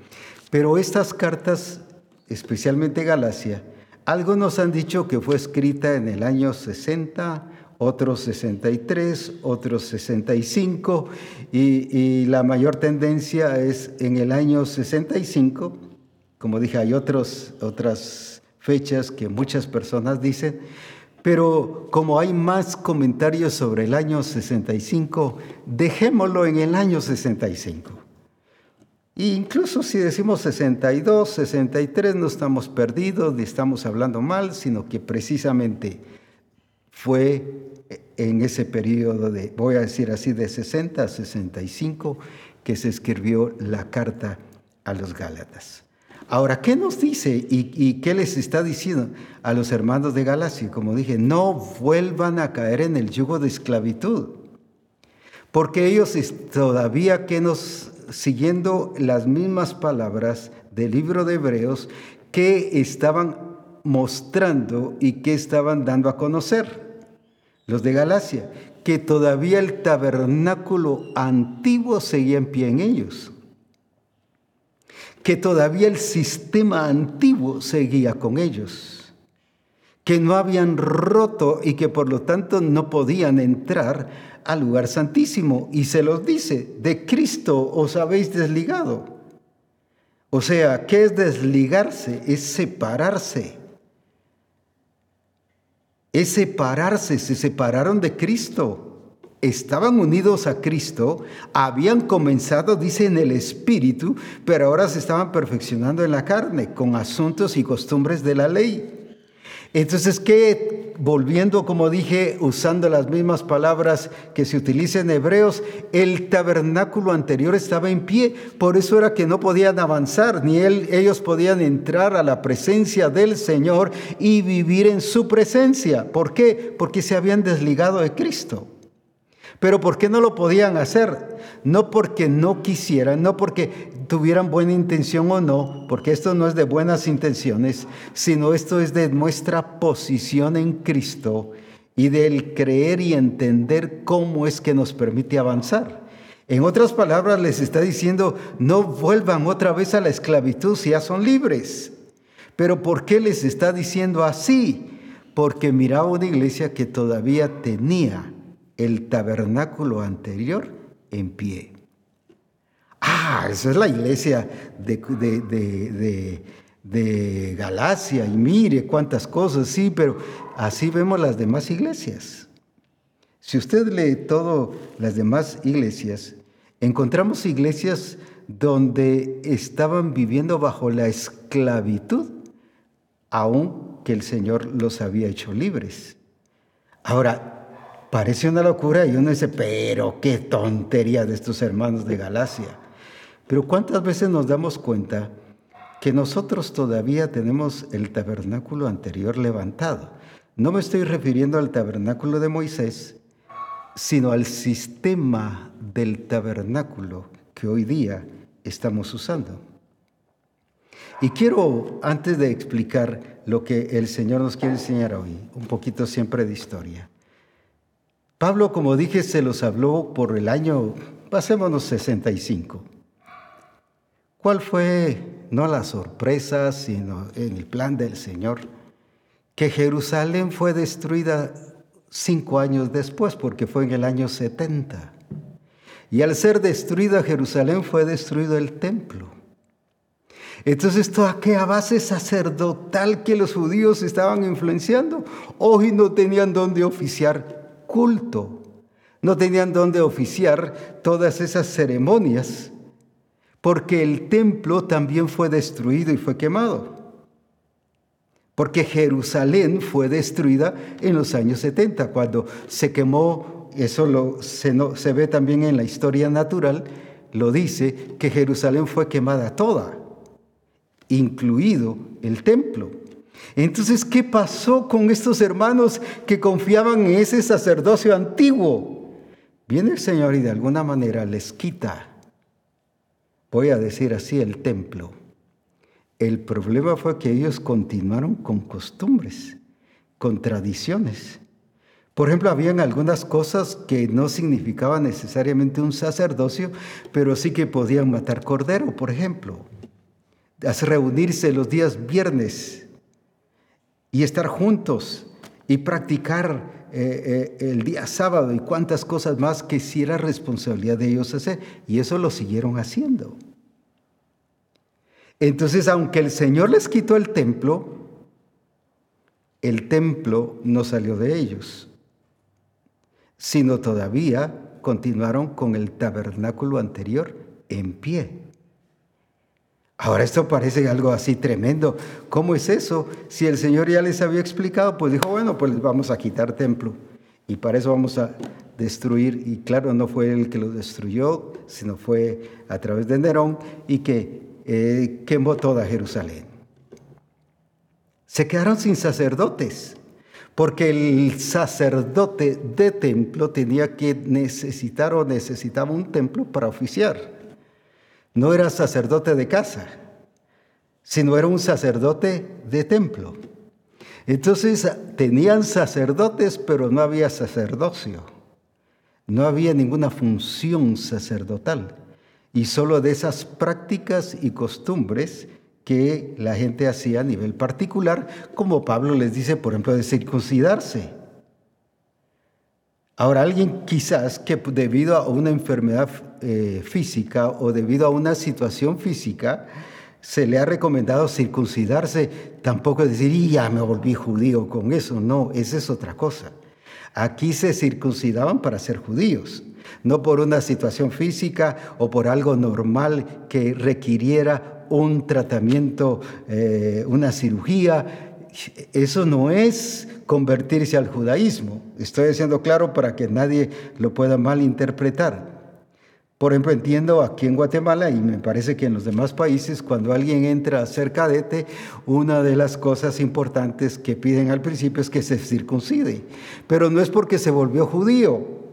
pero estas cartas, especialmente Galacia, algunos han dicho que fue escrita en el año 60, otros 63, otros 65, y, la mayor tendencia es en el año 65. Como dije, hay otras fechas que muchas personas dicen, pero como hay más comentarios sobre el año 65, dejémoslo en el año 65. E incluso si decimos 62, 63, no estamos perdidos ni estamos hablando mal, sino que precisamente fue en ese periodo de, voy a decir así, de 60 a 65, que se escribió la carta a los Gálatas. Ahora, ¿qué nos dice y, y, qué les está diciendo a los hermanos de Galacia? Como dije, no vuelvan a caer en el yugo de esclavitud, porque ellos todavía que nos siguiendo las mismas palabras del libro de Hebreos que estaban mostrando y que estaban dando a conocer. Los de Galacia, que todavía el tabernáculo antiguo seguía en pie en ellos, que todavía el sistema antiguo seguía con ellos, que no habían roto y que por lo tanto no podían entrar al lugar santísimo y se los dice, de Cristo os habéis desligado. O sea, ¿qué es desligarse? Es separarse. Es separarse, se separaron de Cristo. Estaban unidos a Cristo, habían comenzado, dice, en el Espíritu, pero ahora se estaban perfeccionando en la carne, con asuntos y costumbres de la ley. Entonces, ¿qué? Volviendo, como dije, usando las mismas palabras que se utilizan en Hebreos, el tabernáculo anterior estaba en pie, por eso era que no podían avanzar, ni ellos podían entrar a la presencia del Señor y vivir en su presencia. ¿Por qué? Porque se habían desligado de Cristo. Pero ¿por qué no lo podían hacer? No porque no quisieran, no porque tuvieran buena intención o no, porque esto no es de buenas intenciones, sino esto es de nuestra posición en Cristo y del creer y entender cómo es que nos permite avanzar. En otras palabras, les está diciendo, no vuelvan otra vez a la esclavitud si ya son libres. Pero ¿por qué les está diciendo así? Porque miraba una iglesia que todavía tenía el tabernáculo anterior en pie. Ah, esa es la iglesia de, de, de, Galacia y mire cuántas cosas, sí, pero así vemos las demás iglesias. Si usted lee todas las demás iglesias, encontramos iglesias donde estaban viviendo bajo la esclavitud, aun que el Señor los había hecho libres. Ahora, parece una locura y uno dice, pero qué tontería de estos hermanos de Galacia. Pero ¿cuántas veces nos damos cuenta que nosotros todavía tenemos el tabernáculo anterior levantado? No me estoy refiriendo al tabernáculo de Moisés, sino al sistema del tabernáculo que hoy día estamos usando. Y quiero, antes de explicar lo que el Señor nos quiere enseñar hoy, un poquito siempre de historia. Pablo, como dije, se los habló por el año, pasémonos 65. ¿Cuál fue, no la sorpresa, sino el plan del Señor? Que Jerusalén fue destruida cinco años después, porque fue en el año 70. Y al ser destruida Jerusalén fue destruido el templo. Entonces, ¿esto a qué base sacerdotal que los judíos estaban influenciando? Hoy no tenían dónde oficiar culto, no tenían dónde oficiar todas esas ceremonias porque el templo también fue destruido y fue quemado. Porque Jerusalén fue destruida en los años 70, cuando se quemó, eso se, se ve también en la historia natural, lo dice que Jerusalén fue quemada toda, incluido el templo. Entonces, ¿qué pasó con estos hermanos que confiaban en ese sacerdocio antiguo? Viene el Señor y de alguna manera les quita voy a decir así, el templo. El problema fue que ellos continuaron con costumbres, con tradiciones. Por ejemplo, habían algunas cosas que no significaban necesariamente un sacerdocio, pero sí que podían matar cordero, por ejemplo. Reunirse los días viernes y estar juntos y practicar eh, eh, el día sábado y cuantas cosas más que si era responsabilidad de ellos hacer. Y eso lo siguieron haciendo. Entonces, aunque el Señor les quitó el templo, el templo no salió de ellos, sino todavía continuaron con el tabernáculo anterior en pie. Ahora esto parece algo así tremendo. ¿Cómo es eso? Si el Señor ya les había explicado, pues dijo, bueno, pues vamos a quitar templo. Y para eso vamos a destruir. Y claro, no fue él que lo destruyó, sino fue a través de Nerón y que eh, quemó toda Jerusalén. Se quedaron sin sacerdotes, porque el sacerdote de templo tenía que necesitar o necesitaba un templo para oficiar no era sacerdote de casa, sino era un sacerdote de templo. Entonces tenían sacerdotes, pero no había sacerdocio. No había ninguna función sacerdotal. Y solo de esas prácticas y costumbres que la gente hacía a nivel particular, como Pablo les dice, por ejemplo, de circuncidarse. Ahora, alguien quizás que debido a una enfermedad eh, física o debido a una situación física se le ha recomendado circuncidarse, tampoco decir, ya me volví judío con eso. No, esa es otra cosa. Aquí se circuncidaban para ser judíos, no por una situación física o por algo normal que requiriera un tratamiento, eh, una cirugía. Eso no es convertirse al judaísmo. Estoy haciendo claro para que nadie lo pueda malinterpretar. Por ejemplo, entiendo aquí en Guatemala y me parece que en los demás países, cuando alguien entra a ser cadete, una de las cosas importantes que piden al principio es que se circuncide. Pero no es porque se volvió judío.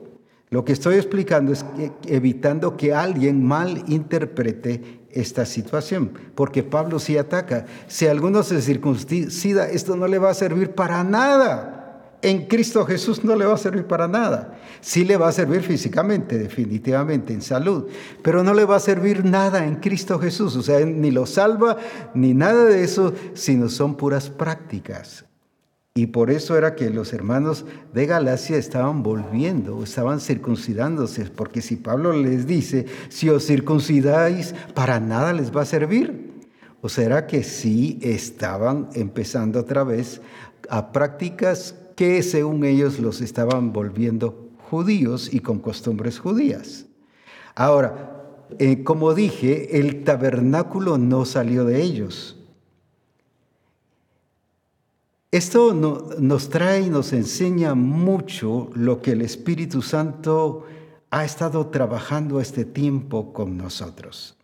Lo que estoy explicando es evitando que alguien mal interprete esta situación, porque Pablo sí ataca. Si alguno se circuncida, esto no le va a servir para nada. En Cristo Jesús no le va a servir para nada. Sí le va a servir físicamente, definitivamente, en salud, pero no le va a servir nada en Cristo Jesús. O sea, ni lo salva, ni nada de eso, sino son puras prácticas. Y por eso era que los hermanos de Galacia estaban volviendo, estaban circuncidándose, porque si Pablo les dice, si os circuncidáis, para nada les va a servir. ¿O será que sí estaban empezando otra vez a prácticas que según ellos los estaban volviendo judíos y con costumbres judías? Ahora, eh, como dije, el tabernáculo no salió de ellos. Esto nos trae y nos enseña mucho lo que el Espíritu Santo ha estado trabajando este tiempo con nosotros.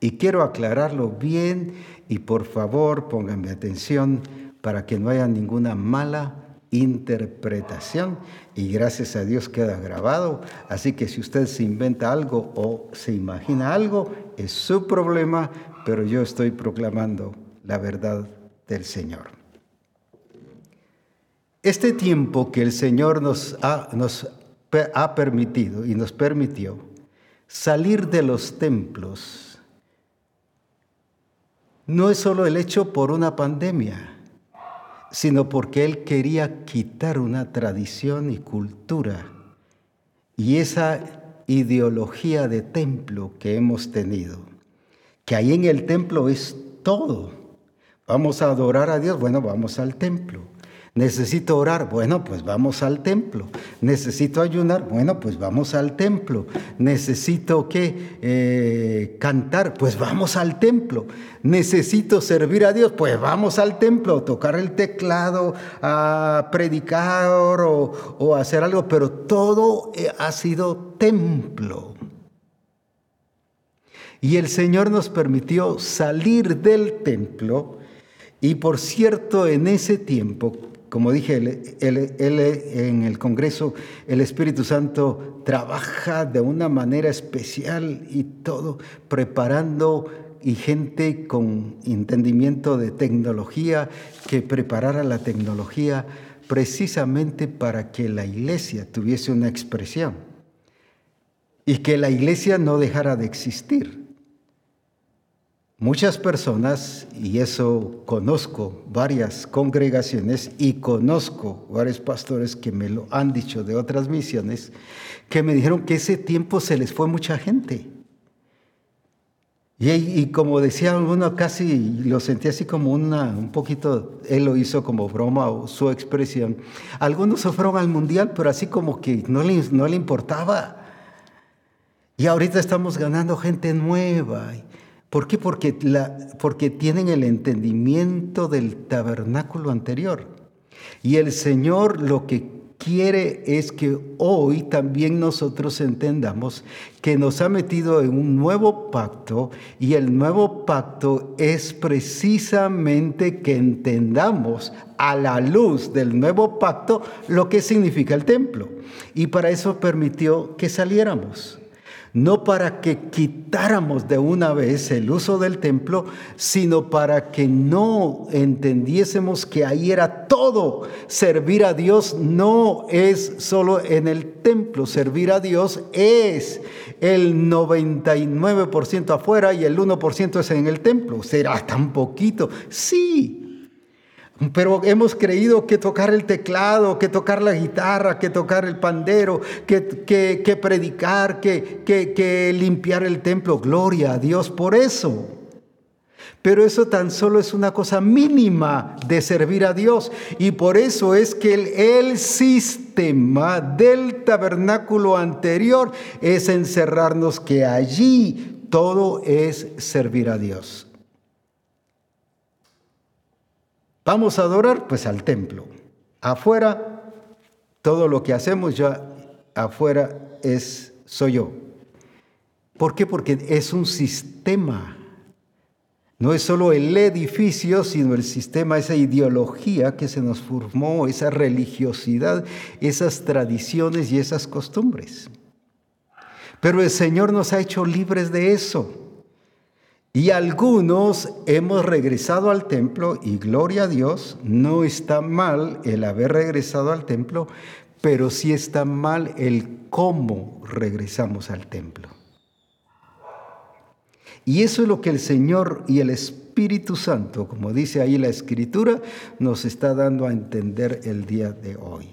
Y quiero aclararlo bien y por favor pónganme atención para que no haya ninguna mala interpretación y gracias a Dios queda grabado. Así que si usted se inventa algo o se imagina algo, es su problema, pero yo estoy proclamando la verdad del Señor. Este tiempo que el Señor nos ha, permitido y nos permitió salir de los templos no es solo el hecho por una pandemia, sino porque Él quería quitar una tradición y cultura y esa ideología de templo que hemos tenido, que ahí en el templo es todo. Vamos a adorar a Dios, bueno, vamos al templo. Necesito orar, bueno, pues vamos al templo. Necesito ayunar, bueno, pues vamos al templo. Necesito que eh, cantar, pues vamos al templo. Necesito servir a Dios, pues vamos al templo, tocar el teclado, a predicar o, hacer algo, pero todo eh, ha sido templo. Y el Señor nos permitió salir del templo. Y por cierto, en ese tiempo, como dije, en el Congreso, el Espíritu Santo trabaja de una manera especial y todo, preparando y gente con entendimiento de tecnología que preparara la tecnología precisamente para que la iglesia tuviese una expresión y que la iglesia no dejara de existir. Muchas personas, y eso conozco varias congregaciones y conozco varios pastores que me lo han dicho de otras misiones, que me dijeron que ese tiempo se les fue mucha gente. Y, como decía uno, casi lo sentía así como una, un poquito, él lo hizo como broma o su expresión. Algunos se al mundial, pero así como que no le, no le importaba. Y ahorita estamos ganando gente nueva. ¿Por qué? Porque, porque tienen el entendimiento del tabernáculo anterior. Y el Señor lo que quiere es que hoy también nosotros entendamos que nos ha metido en un nuevo pacto y el nuevo pacto es precisamente que entendamos a la luz del nuevo pacto lo que significa el templo. Y para eso permitió que saliéramos no para que quitáramos de una vez el uso del templo, sino para que no entendiésemos que ahí era todo. Servir a Dios no es solo en el templo, servir a Dios es el 99% afuera y el 1% es en el templo. ¿Será tan poquito? Sí, pero hemos creído que tocar el teclado, que tocar la guitarra, que tocar el pandero, que, que, predicar, que, que limpiar el templo. Gloria a Dios por eso. Pero eso tan solo es una cosa mínima de servir a Dios. Y por eso es que el, el, sistema del tabernáculo anterior es encerrarnos que allí todo es servir a Dios. Vamos a adorar pues al templo. Afuera, todo lo que hacemos ya afuera es soy yo. ¿Por qué? Porque es un sistema. No es solo el edificio, sino el sistema, esa ideología que se nos formó, esa religiosidad, esas tradiciones y esas costumbres. Pero el Señor nos ha hecho libres de eso. Y algunos hemos regresado al templo y gloria a Dios, no está mal el haber regresado al templo, pero sí está mal el cómo regresamos al templo. Y eso es lo que el Señor y el Espíritu Santo, como dice ahí la Escritura, nos está dando a entender el día de hoy.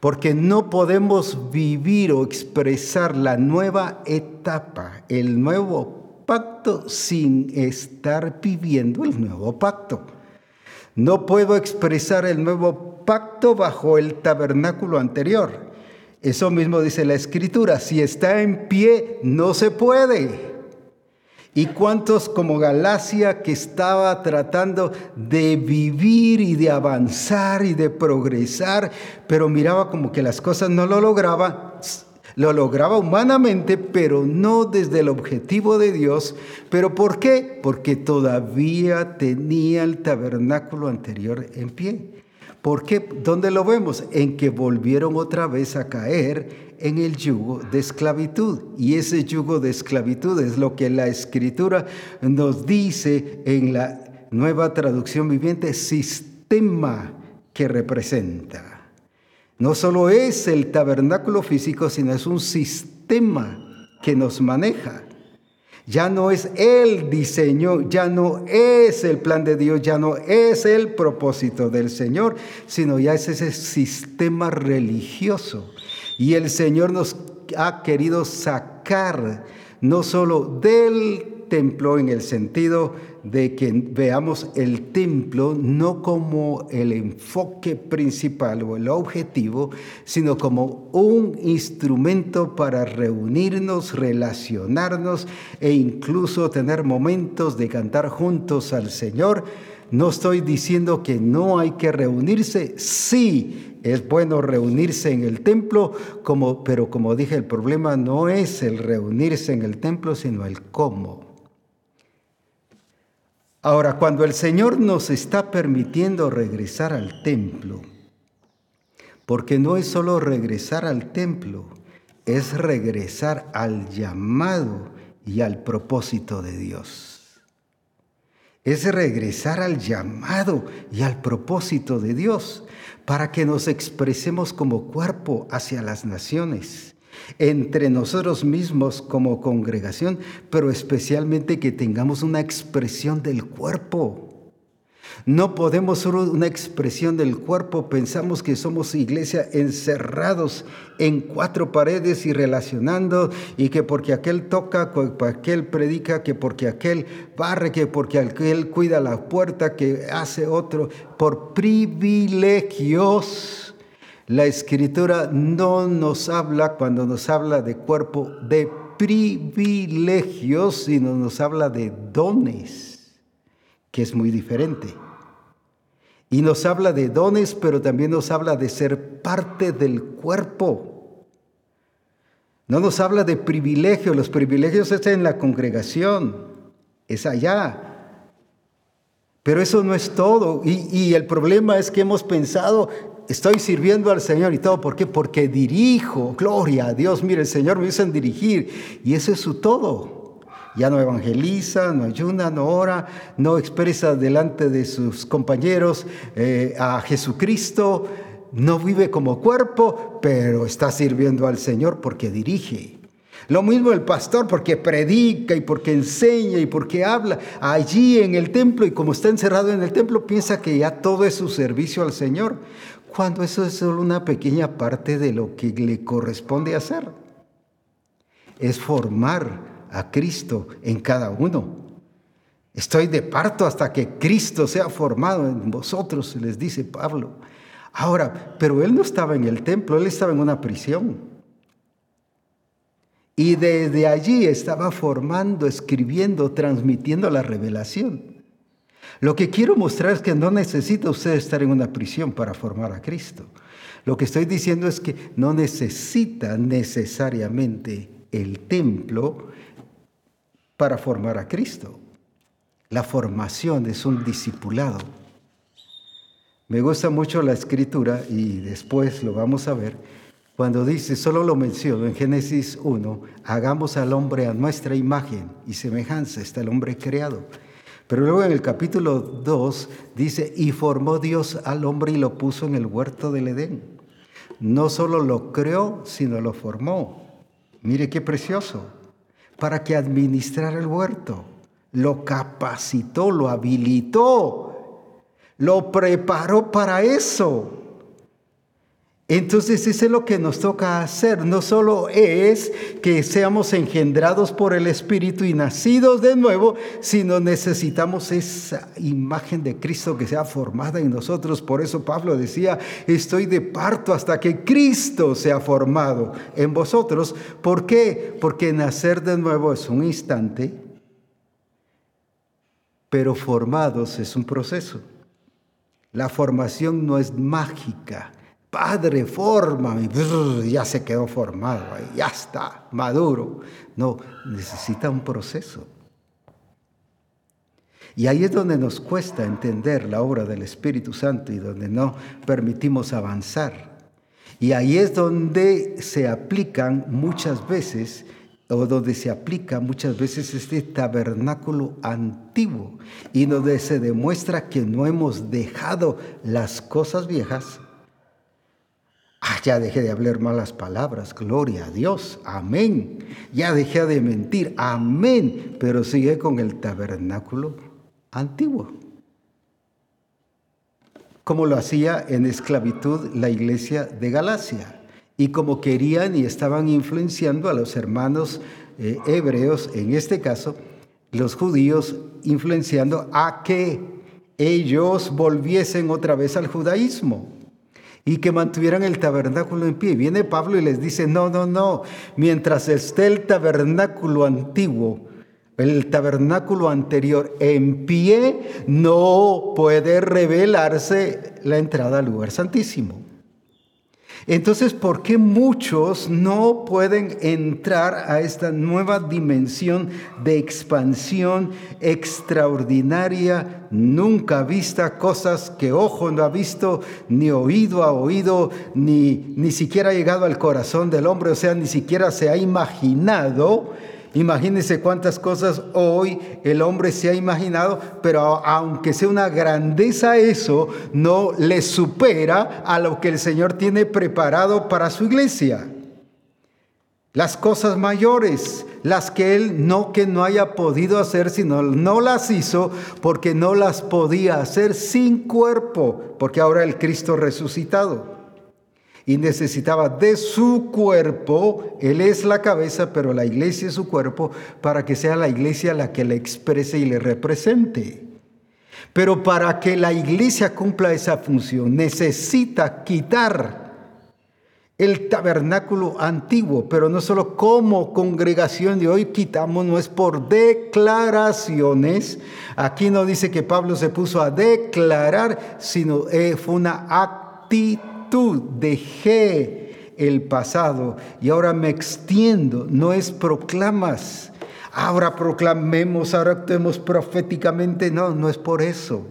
Porque no podemos vivir o expresar la nueva etapa, el nuevo pacto sin estar viviendo el nuevo pacto. No puedo expresar el nuevo pacto bajo el tabernáculo anterior. Eso mismo dice la escritura, si está en pie, no se puede. ¿Y cuántos como Galacia que estaba tratando de vivir y de avanzar y de progresar, pero miraba como que las cosas no lo lograba, lo lograba humanamente, pero no desde el objetivo de Dios. ¿Pero por qué? Porque todavía tenía el tabernáculo anterior en pie. ¿Por qué? ¿Dónde lo vemos? En que volvieron otra vez a caer en el yugo de esclavitud. Y ese yugo de esclavitud es lo que la escritura nos dice en la nueva traducción viviente, sistema que representa. No solo es el tabernáculo físico, sino es un sistema que nos maneja. Ya no es el diseño, ya no es el plan de Dios, ya no es el propósito del Señor, sino ya es ese sistema religioso. Y el Señor nos ha querido sacar no solo del templo en el sentido de que veamos el templo no como el enfoque principal o el objetivo, sino como un instrumento para reunirnos, relacionarnos e incluso tener momentos de cantar juntos al Señor. No estoy diciendo que no hay que reunirse, sí, es bueno reunirse en el templo, pero como dije, el problema no es el reunirse en el templo, sino el cómo. Ahora, cuando el Señor nos está permitiendo regresar al templo, porque no es solo regresar al templo, es regresar al llamado y al propósito de Dios. Es regresar al llamado y al propósito de Dios para que nos expresemos como cuerpo hacia las naciones entre nosotros mismos como congregación, pero especialmente que tengamos una expresión del cuerpo. No podemos solo una expresión del cuerpo, pensamos que somos iglesia encerrados en cuatro paredes y relacionando y que porque aquel toca, que aquel predica, que porque aquel barre, que porque aquel cuida la puerta, que hace otro, por privilegios la escritura no nos habla, cuando nos habla de cuerpo, de privilegios, sino nos habla de dones, que es muy diferente. Y nos habla de dones, pero también nos habla de ser parte del cuerpo. No nos habla de privilegios, los privilegios están en la congregación, es allá. Pero eso no es todo. Y, y, el problema es que hemos pensado estoy sirviendo al Señor y todo. ¿Por qué? Porque dirijo. Gloria a Dios. Mire, el Señor me hizo en dirigir. Y ese es su todo. Ya no evangeliza, no ayuna, no ora, no expresa delante de sus compañeros eh, a Jesucristo. No vive como cuerpo, pero está sirviendo al Señor porque dirige. Lo mismo el pastor porque predica y porque enseña y porque habla allí en el templo y como está encerrado en el templo piensa que ya todo es su servicio al Señor cuando eso es solo una pequeña parte de lo que le corresponde hacer. Es formar a Cristo en cada uno. Estoy de parto hasta que Cristo sea formado en vosotros, les dice Pablo. Ahora, pero él no estaba en el templo, él estaba en una prisión. Y desde allí estaba formando, escribiendo, transmitiendo la revelación. Lo que quiero mostrar es que no necesita usted estar en una prisión para formar a Cristo. Lo que estoy diciendo es que no necesita necesariamente el templo para formar a Cristo. La formación es un discipulado. Me gusta mucho la escritura y después lo vamos a ver, Cuando dice, solo lo menciono en Génesis 1, hagamos al hombre a nuestra imagen y semejanza, está el hombre creado. Pero luego en el capítulo 2 dice, y formó Dios al hombre y lo puso en el huerto del Edén. No solo lo creó, sino lo formó. Mire qué precioso. Para que administrara el huerto. Lo capacitó, lo habilitó, lo preparó para eso. Entonces eso es lo que nos toca hacer. No solo es que seamos engendrados por el Espíritu y nacidos de nuevo, sino necesitamos esa imagen de Cristo que sea formada en nosotros. Por eso Pablo decía, estoy de parto hasta que Cristo sea formado en vosotros. ¿Por qué? Porque nacer de nuevo es un instante, pero formados es un proceso. La formación no es mágica Padre, forma, ya se quedó formado, ya está, maduro. No, necesita un proceso. Y ahí es donde nos cuesta entender la obra del Espíritu Santo y donde no permitimos avanzar. Y ahí es donde se aplican muchas veces, o donde se aplica muchas veces este tabernáculo antiguo, y donde se demuestra que no hemos dejado las cosas viejas Ah, ya dejé de hablar malas palabras, gloria a Dios, amén. Ya dejé de mentir, amén. Pero sigue con el tabernáculo antiguo. Como lo hacía en esclavitud la iglesia de Galacia. Y como querían y estaban influenciando a los hermanos eh, hebreos, en este caso, los judíos, influenciando a que ellos volviesen otra vez al judaísmo y que mantuvieran el tabernáculo en pie. Viene Pablo y les dice, no, no, no, mientras esté el tabernáculo antiguo, el tabernáculo anterior en pie, no puede revelarse la entrada al lugar santísimo. Entonces, ¿por qué muchos no pueden entrar a esta nueva dimensión de expansión extraordinaria, nunca vista, cosas que ojo no ha visto, ni oído ha oído, ni, ni siquiera ha llegado al corazón del hombre, o sea, ni siquiera se ha imaginado? Imagínense cuántas cosas hoy el hombre se ha imaginado, pero aunque sea una grandeza eso, no le supera a lo que el Señor tiene preparado para su iglesia. Las cosas mayores, las que Él no que no haya podido hacer, sino no las hizo porque no las podía hacer sin cuerpo, porque ahora el Cristo resucitado y necesitaba de su cuerpo, Él es la cabeza, pero la iglesia es su cuerpo, para que sea la iglesia la que le exprese y le represente. Pero para que la iglesia cumpla esa función, necesita quitar el tabernáculo antiguo, pero no solo como congregación de hoy quitamos, no es por declaraciones. Aquí no dice que Pablo se puso a declarar, sino eh, fue una actitud dejé el pasado y ahora me extiendo, no es proclamas, ahora proclamemos, ahora actuemos proféticamente, no, no es por eso,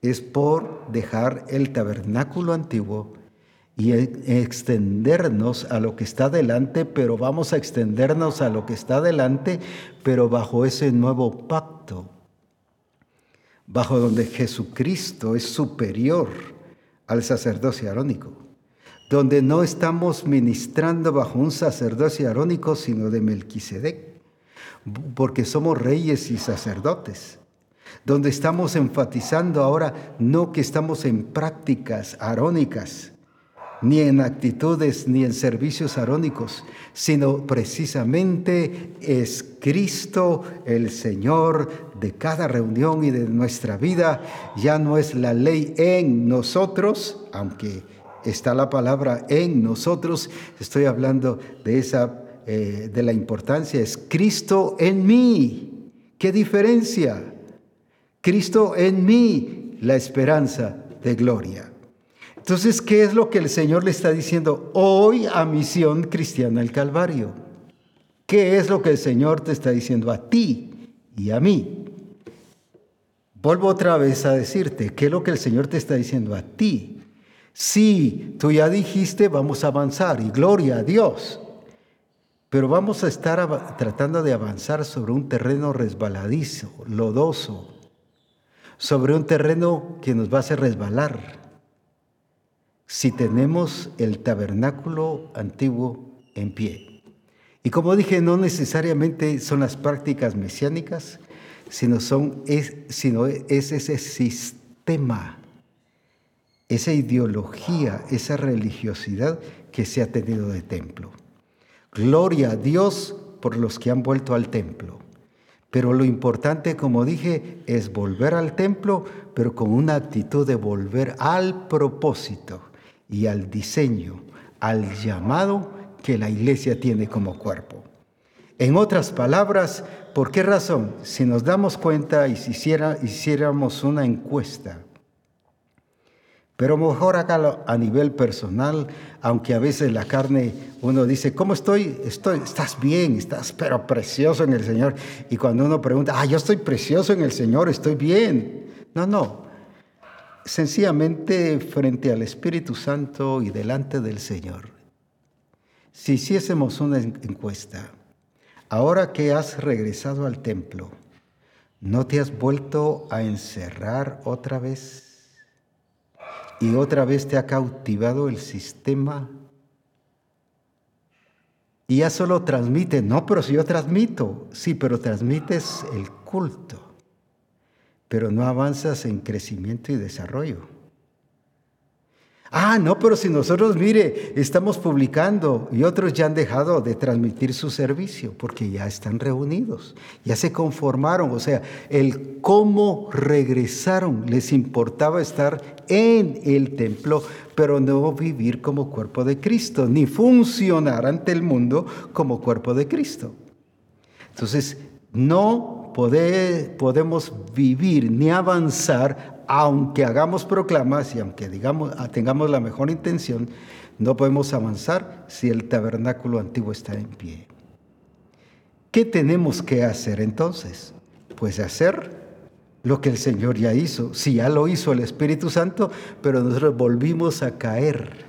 es por dejar el tabernáculo antiguo y extendernos a lo que está delante, pero vamos a extendernos a lo que está delante, pero bajo ese nuevo pacto, bajo donde Jesucristo es superior al sacerdocio arónico, donde no estamos ministrando bajo un sacerdocio arónico, sino de Melquisedec, porque somos reyes y sacerdotes, donde estamos enfatizando ahora no que estamos en prácticas arónicas, ni en actitudes, ni en servicios arónicos, sino precisamente es Cristo el Señor de cada reunión y de nuestra vida. Ya no es la ley en nosotros, aunque está la palabra en nosotros, estoy hablando de esa, eh, de la importancia, es Cristo en mí. ¿Qué diferencia? Cristo en mí, la esperanza de gloria. Entonces, ¿qué es lo que el Señor le está diciendo hoy a Misión Cristiana el Calvario? ¿Qué es lo que el Señor te está diciendo a ti y a mí? Vuelvo otra vez a decirte, ¿qué es lo que el Señor te está diciendo a ti? Sí, tú ya dijiste, vamos a avanzar y gloria a Dios. Pero vamos a estar tratando de avanzar sobre un terreno resbaladizo, lodoso, sobre un terreno que nos va a hacer resbalar. Si tenemos el tabernáculo antiguo en pie. Y como dije, no necesariamente son las prácticas mesiánicas, sino, son, es, sino es ese sistema, esa ideología, esa religiosidad que se ha tenido de templo. Gloria a Dios por los que han vuelto al templo. Pero lo importante, como dije, es volver al templo, pero con una actitud de volver al propósito y al diseño, al llamado que la iglesia tiene como cuerpo. En otras palabras, ¿por qué razón? Si nos damos cuenta y si hiciéramos una encuesta, pero mejor acá a nivel personal, aunque a veces la carne uno dice, ¿cómo estoy? Estoy, estás bien, estás pero precioso en el Señor. Y cuando uno pregunta, ah, yo estoy precioso en el Señor, estoy bien. No, no. Sencillamente frente al Espíritu Santo y delante del Señor. Si hiciésemos una encuesta, ahora que has regresado al templo, ¿no te has vuelto a encerrar otra vez? y otra vez te ha cautivado el sistema. Y ya solo transmite, no, pero si yo transmito, sí, pero transmites el culto, pero no avanzas en crecimiento y desarrollo. Ah, no, pero si nosotros, mire, estamos publicando y otros ya han dejado de transmitir su servicio porque ya están reunidos, ya se conformaron, o sea, el cómo regresaron, les importaba estar en el templo, pero no vivir como cuerpo de Cristo, ni funcionar ante el mundo como cuerpo de Cristo. Entonces, no podemos vivir ni avanzar aunque hagamos proclamas y aunque digamos, tengamos la mejor intención, no podemos avanzar si el tabernáculo antiguo está en pie. ¿Qué tenemos que hacer entonces? Pues hacer lo que el Señor ya hizo. Si ya lo hizo el Espíritu Santo, pero nosotros volvimos a caer.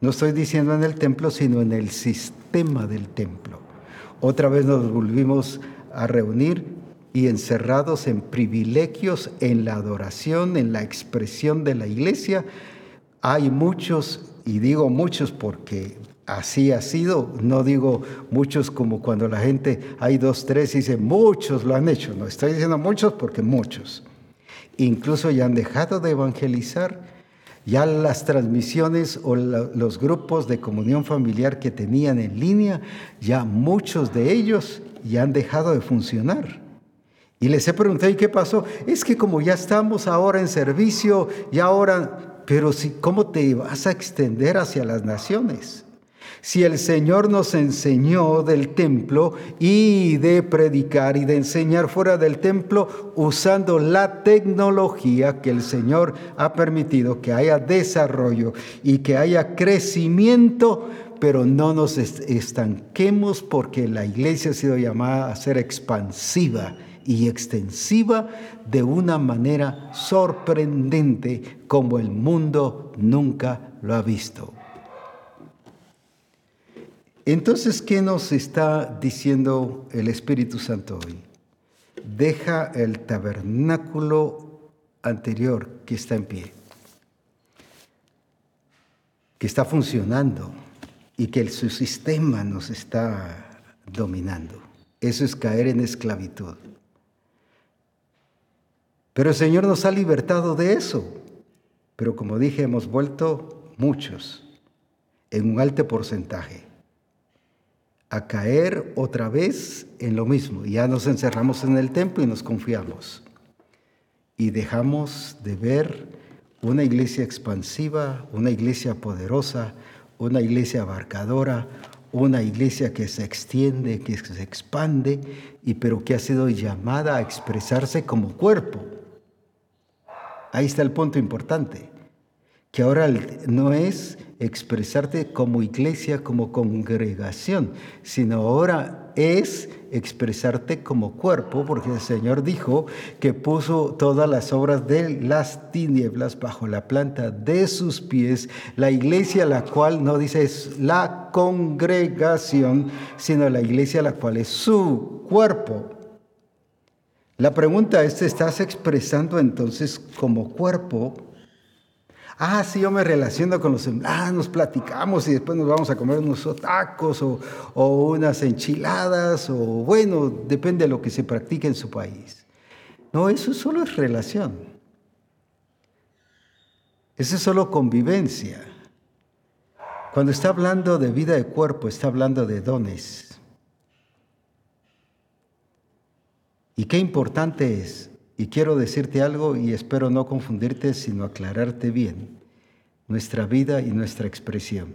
No estoy diciendo en el templo, sino en el sistema del templo. Otra vez nos volvimos a reunir y encerrados en privilegios, en la adoración, en la expresión de la iglesia. Hay muchos, y digo muchos porque así ha sido, no digo muchos como cuando la gente, hay dos, tres, y dice muchos lo han hecho, no estoy diciendo muchos porque muchos. Incluso ya han dejado de evangelizar, ya las transmisiones o los grupos de comunión familiar que tenían en línea, ya muchos de ellos ya han dejado de funcionar. Y les he preguntado, ¿y qué pasó? Es que como ya estamos ahora en servicio, y ahora, pero si, ¿cómo te vas a extender hacia las naciones? Si el Señor nos enseñó del templo y de predicar y de enseñar fuera del templo usando la tecnología que el Señor ha permitido que haya desarrollo y que haya crecimiento, pero no nos estanquemos porque la iglesia ha sido llamada a ser expansiva y extensiva de una manera sorprendente como el mundo nunca lo ha visto. Entonces, ¿qué nos está diciendo el Espíritu Santo hoy? Deja el tabernáculo anterior que está en pie, que está funcionando y que su sistema nos está dominando. Eso es caer en esclavitud. Pero el Señor nos ha libertado de eso. Pero como dije, hemos vuelto muchos, en un alto porcentaje, a caer otra vez en lo mismo. Ya nos encerramos en el templo y nos confiamos. Y dejamos de ver una iglesia expansiva, una iglesia poderosa, una iglesia abarcadora, una iglesia que se extiende, que se expande, y pero que ha sido llamada a expresarse como cuerpo. Ahí está el punto importante. que ahora no es expresarte como iglesia, como congregación, sino ahora es expresarte como cuerpo, porque el Señor dijo que puso todas las obras de las tinieblas bajo la planta de sus pies, la iglesia la cual no dice es la congregación, sino la iglesia la cual es su cuerpo. La pregunta es, ¿te estás expresando entonces como cuerpo? Ah, sí, yo me relaciono con los ah, nos platicamos y después nos vamos a comer unos tacos o, o unas enchiladas o bueno, depende de lo que se practique en su país. No, eso solo es relación. Eso es solo convivencia. Cuando está hablando de vida de cuerpo, está hablando de dones. Y qué importante es, y quiero decirte algo y espero no confundirte, sino aclararte bien, nuestra vida y nuestra expresión.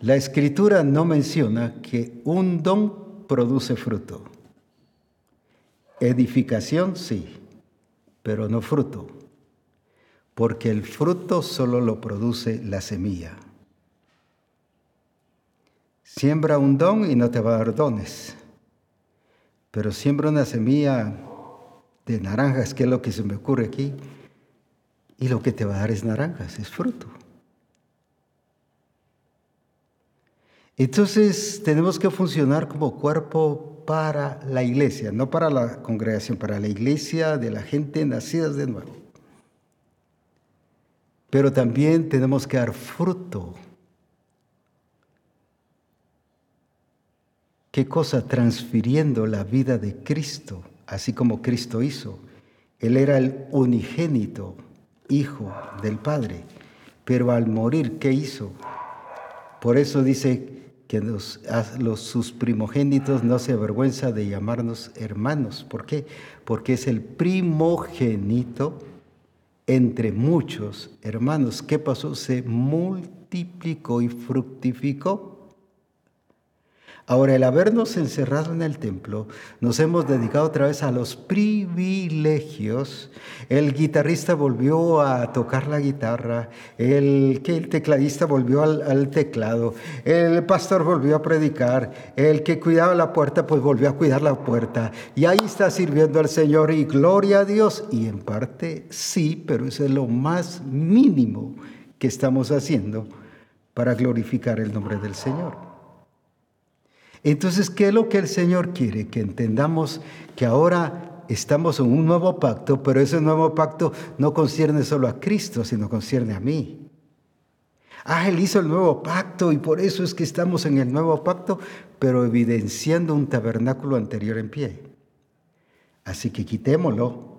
La escritura no menciona que un don produce fruto. Edificación sí, pero no fruto, porque el fruto solo lo produce la semilla. Siembra un don y no te va a dar dones pero siembra una semilla de naranjas, que es lo que se me ocurre aquí, y lo que te va a dar es naranjas, es fruto. Entonces tenemos que funcionar como cuerpo para la iglesia, no para la congregación, para la iglesia de la gente nacida de nuevo. Pero también tenemos que dar fruto ¿Qué cosa? Transfiriendo la vida de Cristo, así como Cristo hizo. Él era el unigénito, hijo del Padre, pero al morir, ¿qué hizo? Por eso dice que los, sus primogénitos no se avergüenza de llamarnos hermanos. ¿Por qué? Porque es el primogénito entre muchos hermanos. ¿Qué pasó? Se multiplicó y fructificó. Ahora, el habernos encerrado en el templo, nos hemos dedicado otra vez a los privilegios. El guitarrista volvió a tocar la guitarra, el, que el tecladista volvió al, al, teclado, el pastor volvió a predicar, el que cuidaba la puerta pues volvió a cuidar la puerta. Y ahí está sirviendo al Señor y gloria a Dios. Y en parte sí, pero eso es lo más mínimo que estamos haciendo para glorificar el nombre del Señor. Entonces, ¿qué es lo que el Señor quiere? Que entendamos que ahora estamos en un nuevo pacto, pero ese nuevo pacto no concierne solo a Cristo, sino concierne a mí. Ah, Él hizo el nuevo pacto y por eso es que estamos en el nuevo pacto, pero evidenciando un tabernáculo anterior en pie. Así que quitémoslo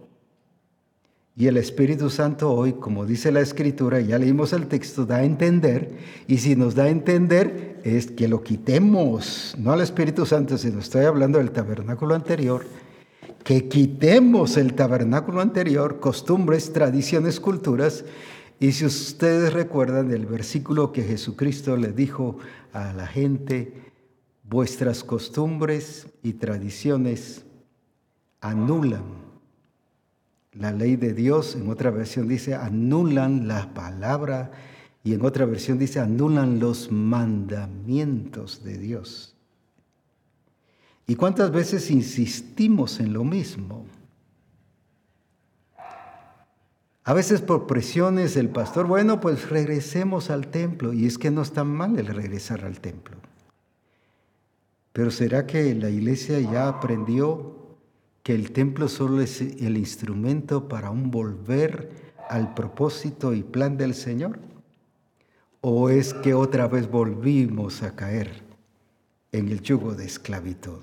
y el Espíritu Santo hoy, como dice la Escritura, ya leímos el texto, da a entender, y si nos da a entender es que lo quitemos, no al Espíritu Santo, sino estoy hablando del tabernáculo anterior, que quitemos el tabernáculo anterior, costumbres, tradiciones, culturas, y si ustedes recuerdan el versículo que Jesucristo le dijo a la gente, vuestras costumbres y tradiciones anulan la ley de Dios, en otra versión dice anulan la palabra y en otra versión dice anulan los mandamientos de Dios. ¿Y cuántas veces insistimos en lo mismo? A veces por presiones del pastor, bueno, pues regresemos al templo. Y es que no está mal el regresar al templo. Pero ¿será que la iglesia ya aprendió que el templo solo es el instrumento para un volver al propósito y plan del Señor? ¿O es que otra vez volvimos a caer en el yugo de esclavitud?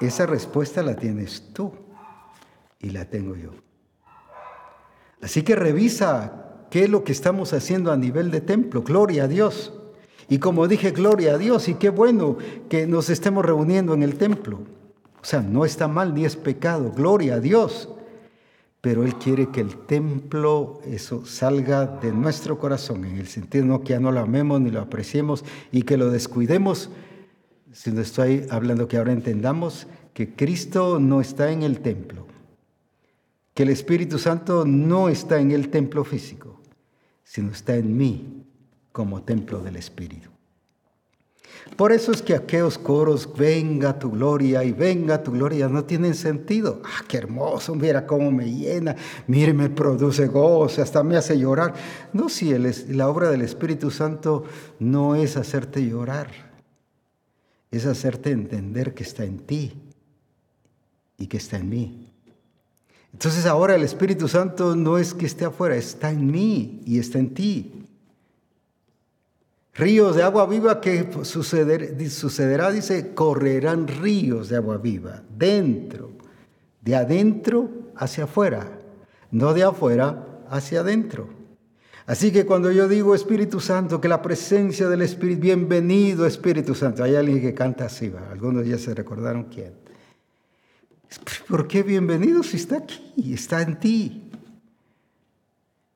Esa respuesta la tienes tú y la tengo yo. Así que revisa qué es lo que estamos haciendo a nivel de templo. Gloria a Dios. Y como dije, gloria a Dios. Y qué bueno que nos estemos reuniendo en el templo. O sea, no está mal ni es pecado, gloria a Dios. Pero Él quiere que el templo, eso salga de nuestro corazón, en el sentido no que ya no lo amemos ni lo apreciemos y que lo descuidemos, sino estoy hablando que ahora entendamos que Cristo no está en el templo, que el Espíritu Santo no está en el templo físico, sino está en mí como templo del Espíritu. Por eso es que aquellos coros, venga tu gloria y venga tu gloria, no tienen sentido. Ah, qué hermoso, mira cómo me llena, mire, me produce gozo, hasta me hace llorar. No, si la obra del Espíritu Santo no es hacerte llorar, es hacerte entender que está en ti y que está en mí. Entonces ahora el Espíritu Santo no es que esté afuera, está en mí y está en ti. Ríos de agua viva que sucederá, dice, correrán ríos de agua viva, dentro, de adentro hacia afuera, no de afuera hacia adentro. Así que cuando yo digo Espíritu Santo, que la presencia del Espíritu, bienvenido Espíritu Santo, hay alguien que canta así, algunos ya se recordaron quién. ¿Por qué bienvenido si está aquí, está en ti?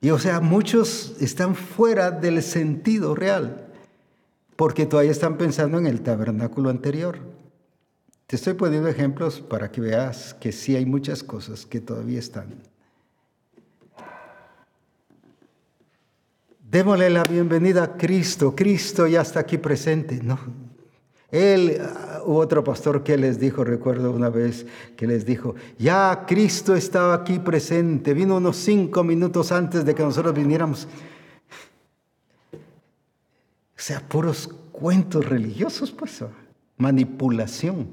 Y o sea, muchos están fuera del sentido real, porque todavía están pensando en el tabernáculo anterior. Te estoy poniendo ejemplos para que veas que sí hay muchas cosas que todavía están. Démosle la bienvenida a Cristo. Cristo ya está aquí presente. No. Él, uh, hubo otro pastor que les dijo, recuerdo una vez que les dijo, ya Cristo estaba aquí presente. Vino unos cinco minutos antes de que nosotros viniéramos. Sea, puros cuentos religiosos, pues, manipulación.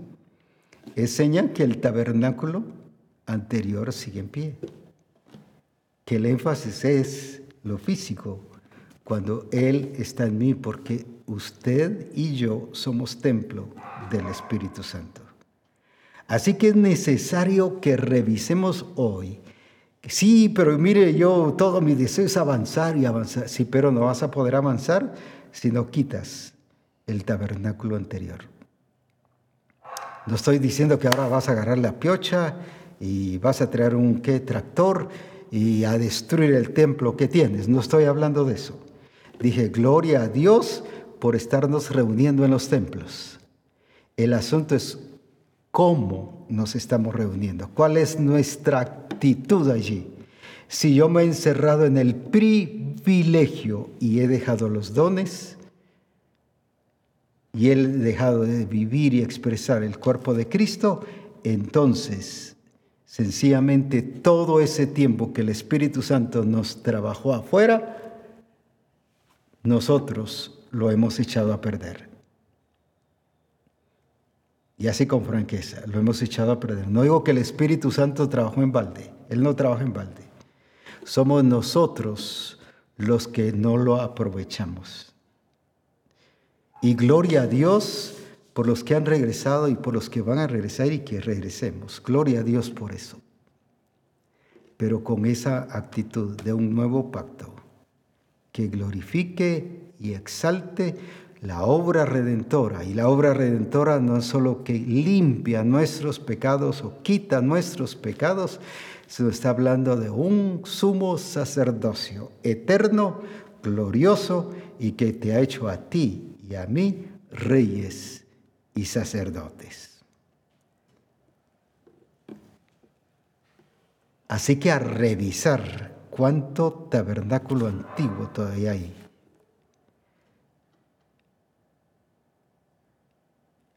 Es señal que el tabernáculo anterior sigue en pie, que el énfasis es lo físico, cuando Él está en mí, porque usted y yo somos templo del Espíritu Santo. Así que es necesario que revisemos hoy. Sí, pero mire, yo todo mi deseo es avanzar y avanzar. Sí, pero no vas a poder avanzar si no quitas el tabernáculo anterior. No estoy diciendo que ahora vas a agarrar la piocha y vas a traer un ¿qué? tractor y a destruir el templo que tienes. No estoy hablando de eso. Dije, gloria a Dios por estarnos reuniendo en los templos. El asunto es cómo nos estamos reuniendo, cuál es nuestra actitud allí. Si yo me he encerrado en el privilegio y he dejado los dones, y he dejado de vivir y expresar el cuerpo de Cristo, entonces sencillamente todo ese tiempo que el Espíritu Santo nos trabajó afuera, nosotros lo hemos echado a perder. Y así con franqueza, lo hemos echado a perder. No digo que el Espíritu Santo trabajó en balde, Él no trabaja en balde. Somos nosotros los que no lo aprovechamos. Y gloria a Dios por los que han regresado y por los que van a regresar y que regresemos. Gloria a Dios por eso. Pero con esa actitud de un nuevo pacto que glorifique y exalte la obra redentora. Y la obra redentora no es solo que limpia nuestros pecados o quita nuestros pecados, sino está hablando de un sumo sacerdocio eterno, glorioso y que te ha hecho a ti y a mí reyes y sacerdotes. Así que a revisar cuánto tabernáculo antiguo todavía hay.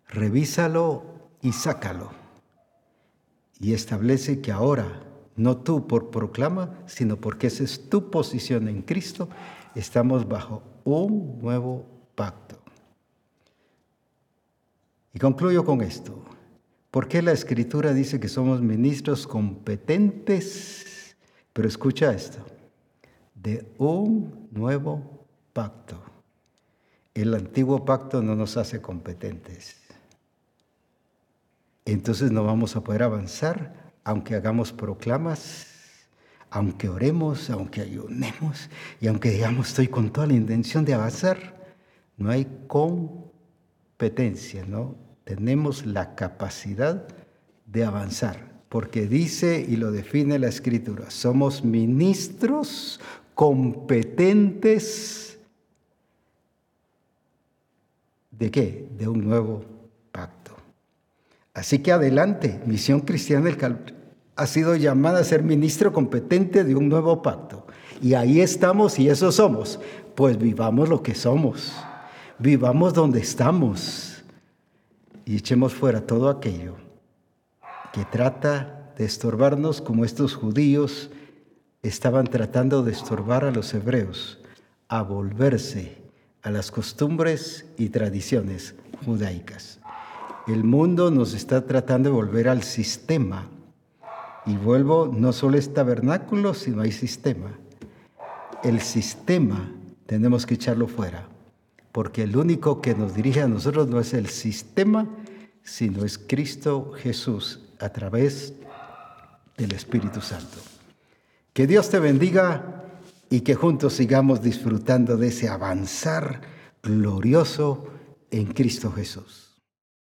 Revísalo y sácalo. Y establece que ahora, no tú por proclama, sino porque esa es tu posición en Cristo, estamos bajo un nuevo pacto. Y concluyo con esto. ¿Por qué la escritura dice que somos ministros competentes pero escucha esto, de un nuevo pacto. El antiguo pacto no nos hace competentes. Entonces no vamos a poder avanzar aunque hagamos proclamas, aunque oremos, aunque ayunemos y aunque digamos estoy con toda la intención de avanzar. No hay competencia, ¿no? Tenemos la capacidad de avanzar porque dice y lo define la escritura, somos ministros competentes de qué? De un nuevo. Así que adelante, misión cristiana del Calvario. ha sido llamada a ser ministro competente de un nuevo pacto. Y ahí estamos y eso somos. Pues vivamos lo que somos. Vivamos donde estamos. Y echemos fuera todo aquello que trata de estorbarnos como estos judíos estaban tratando de estorbar a los hebreos a volverse a las costumbres y tradiciones judaicas. El mundo nos está tratando de volver al sistema y vuelvo, no solo es tabernáculo, sino hay sistema. El sistema tenemos que echarlo fuera, porque el único que nos dirige a nosotros no es el sistema, sino es Cristo Jesús a través del Espíritu Santo. Que Dios te bendiga y que juntos sigamos disfrutando de ese avanzar glorioso en Cristo Jesús.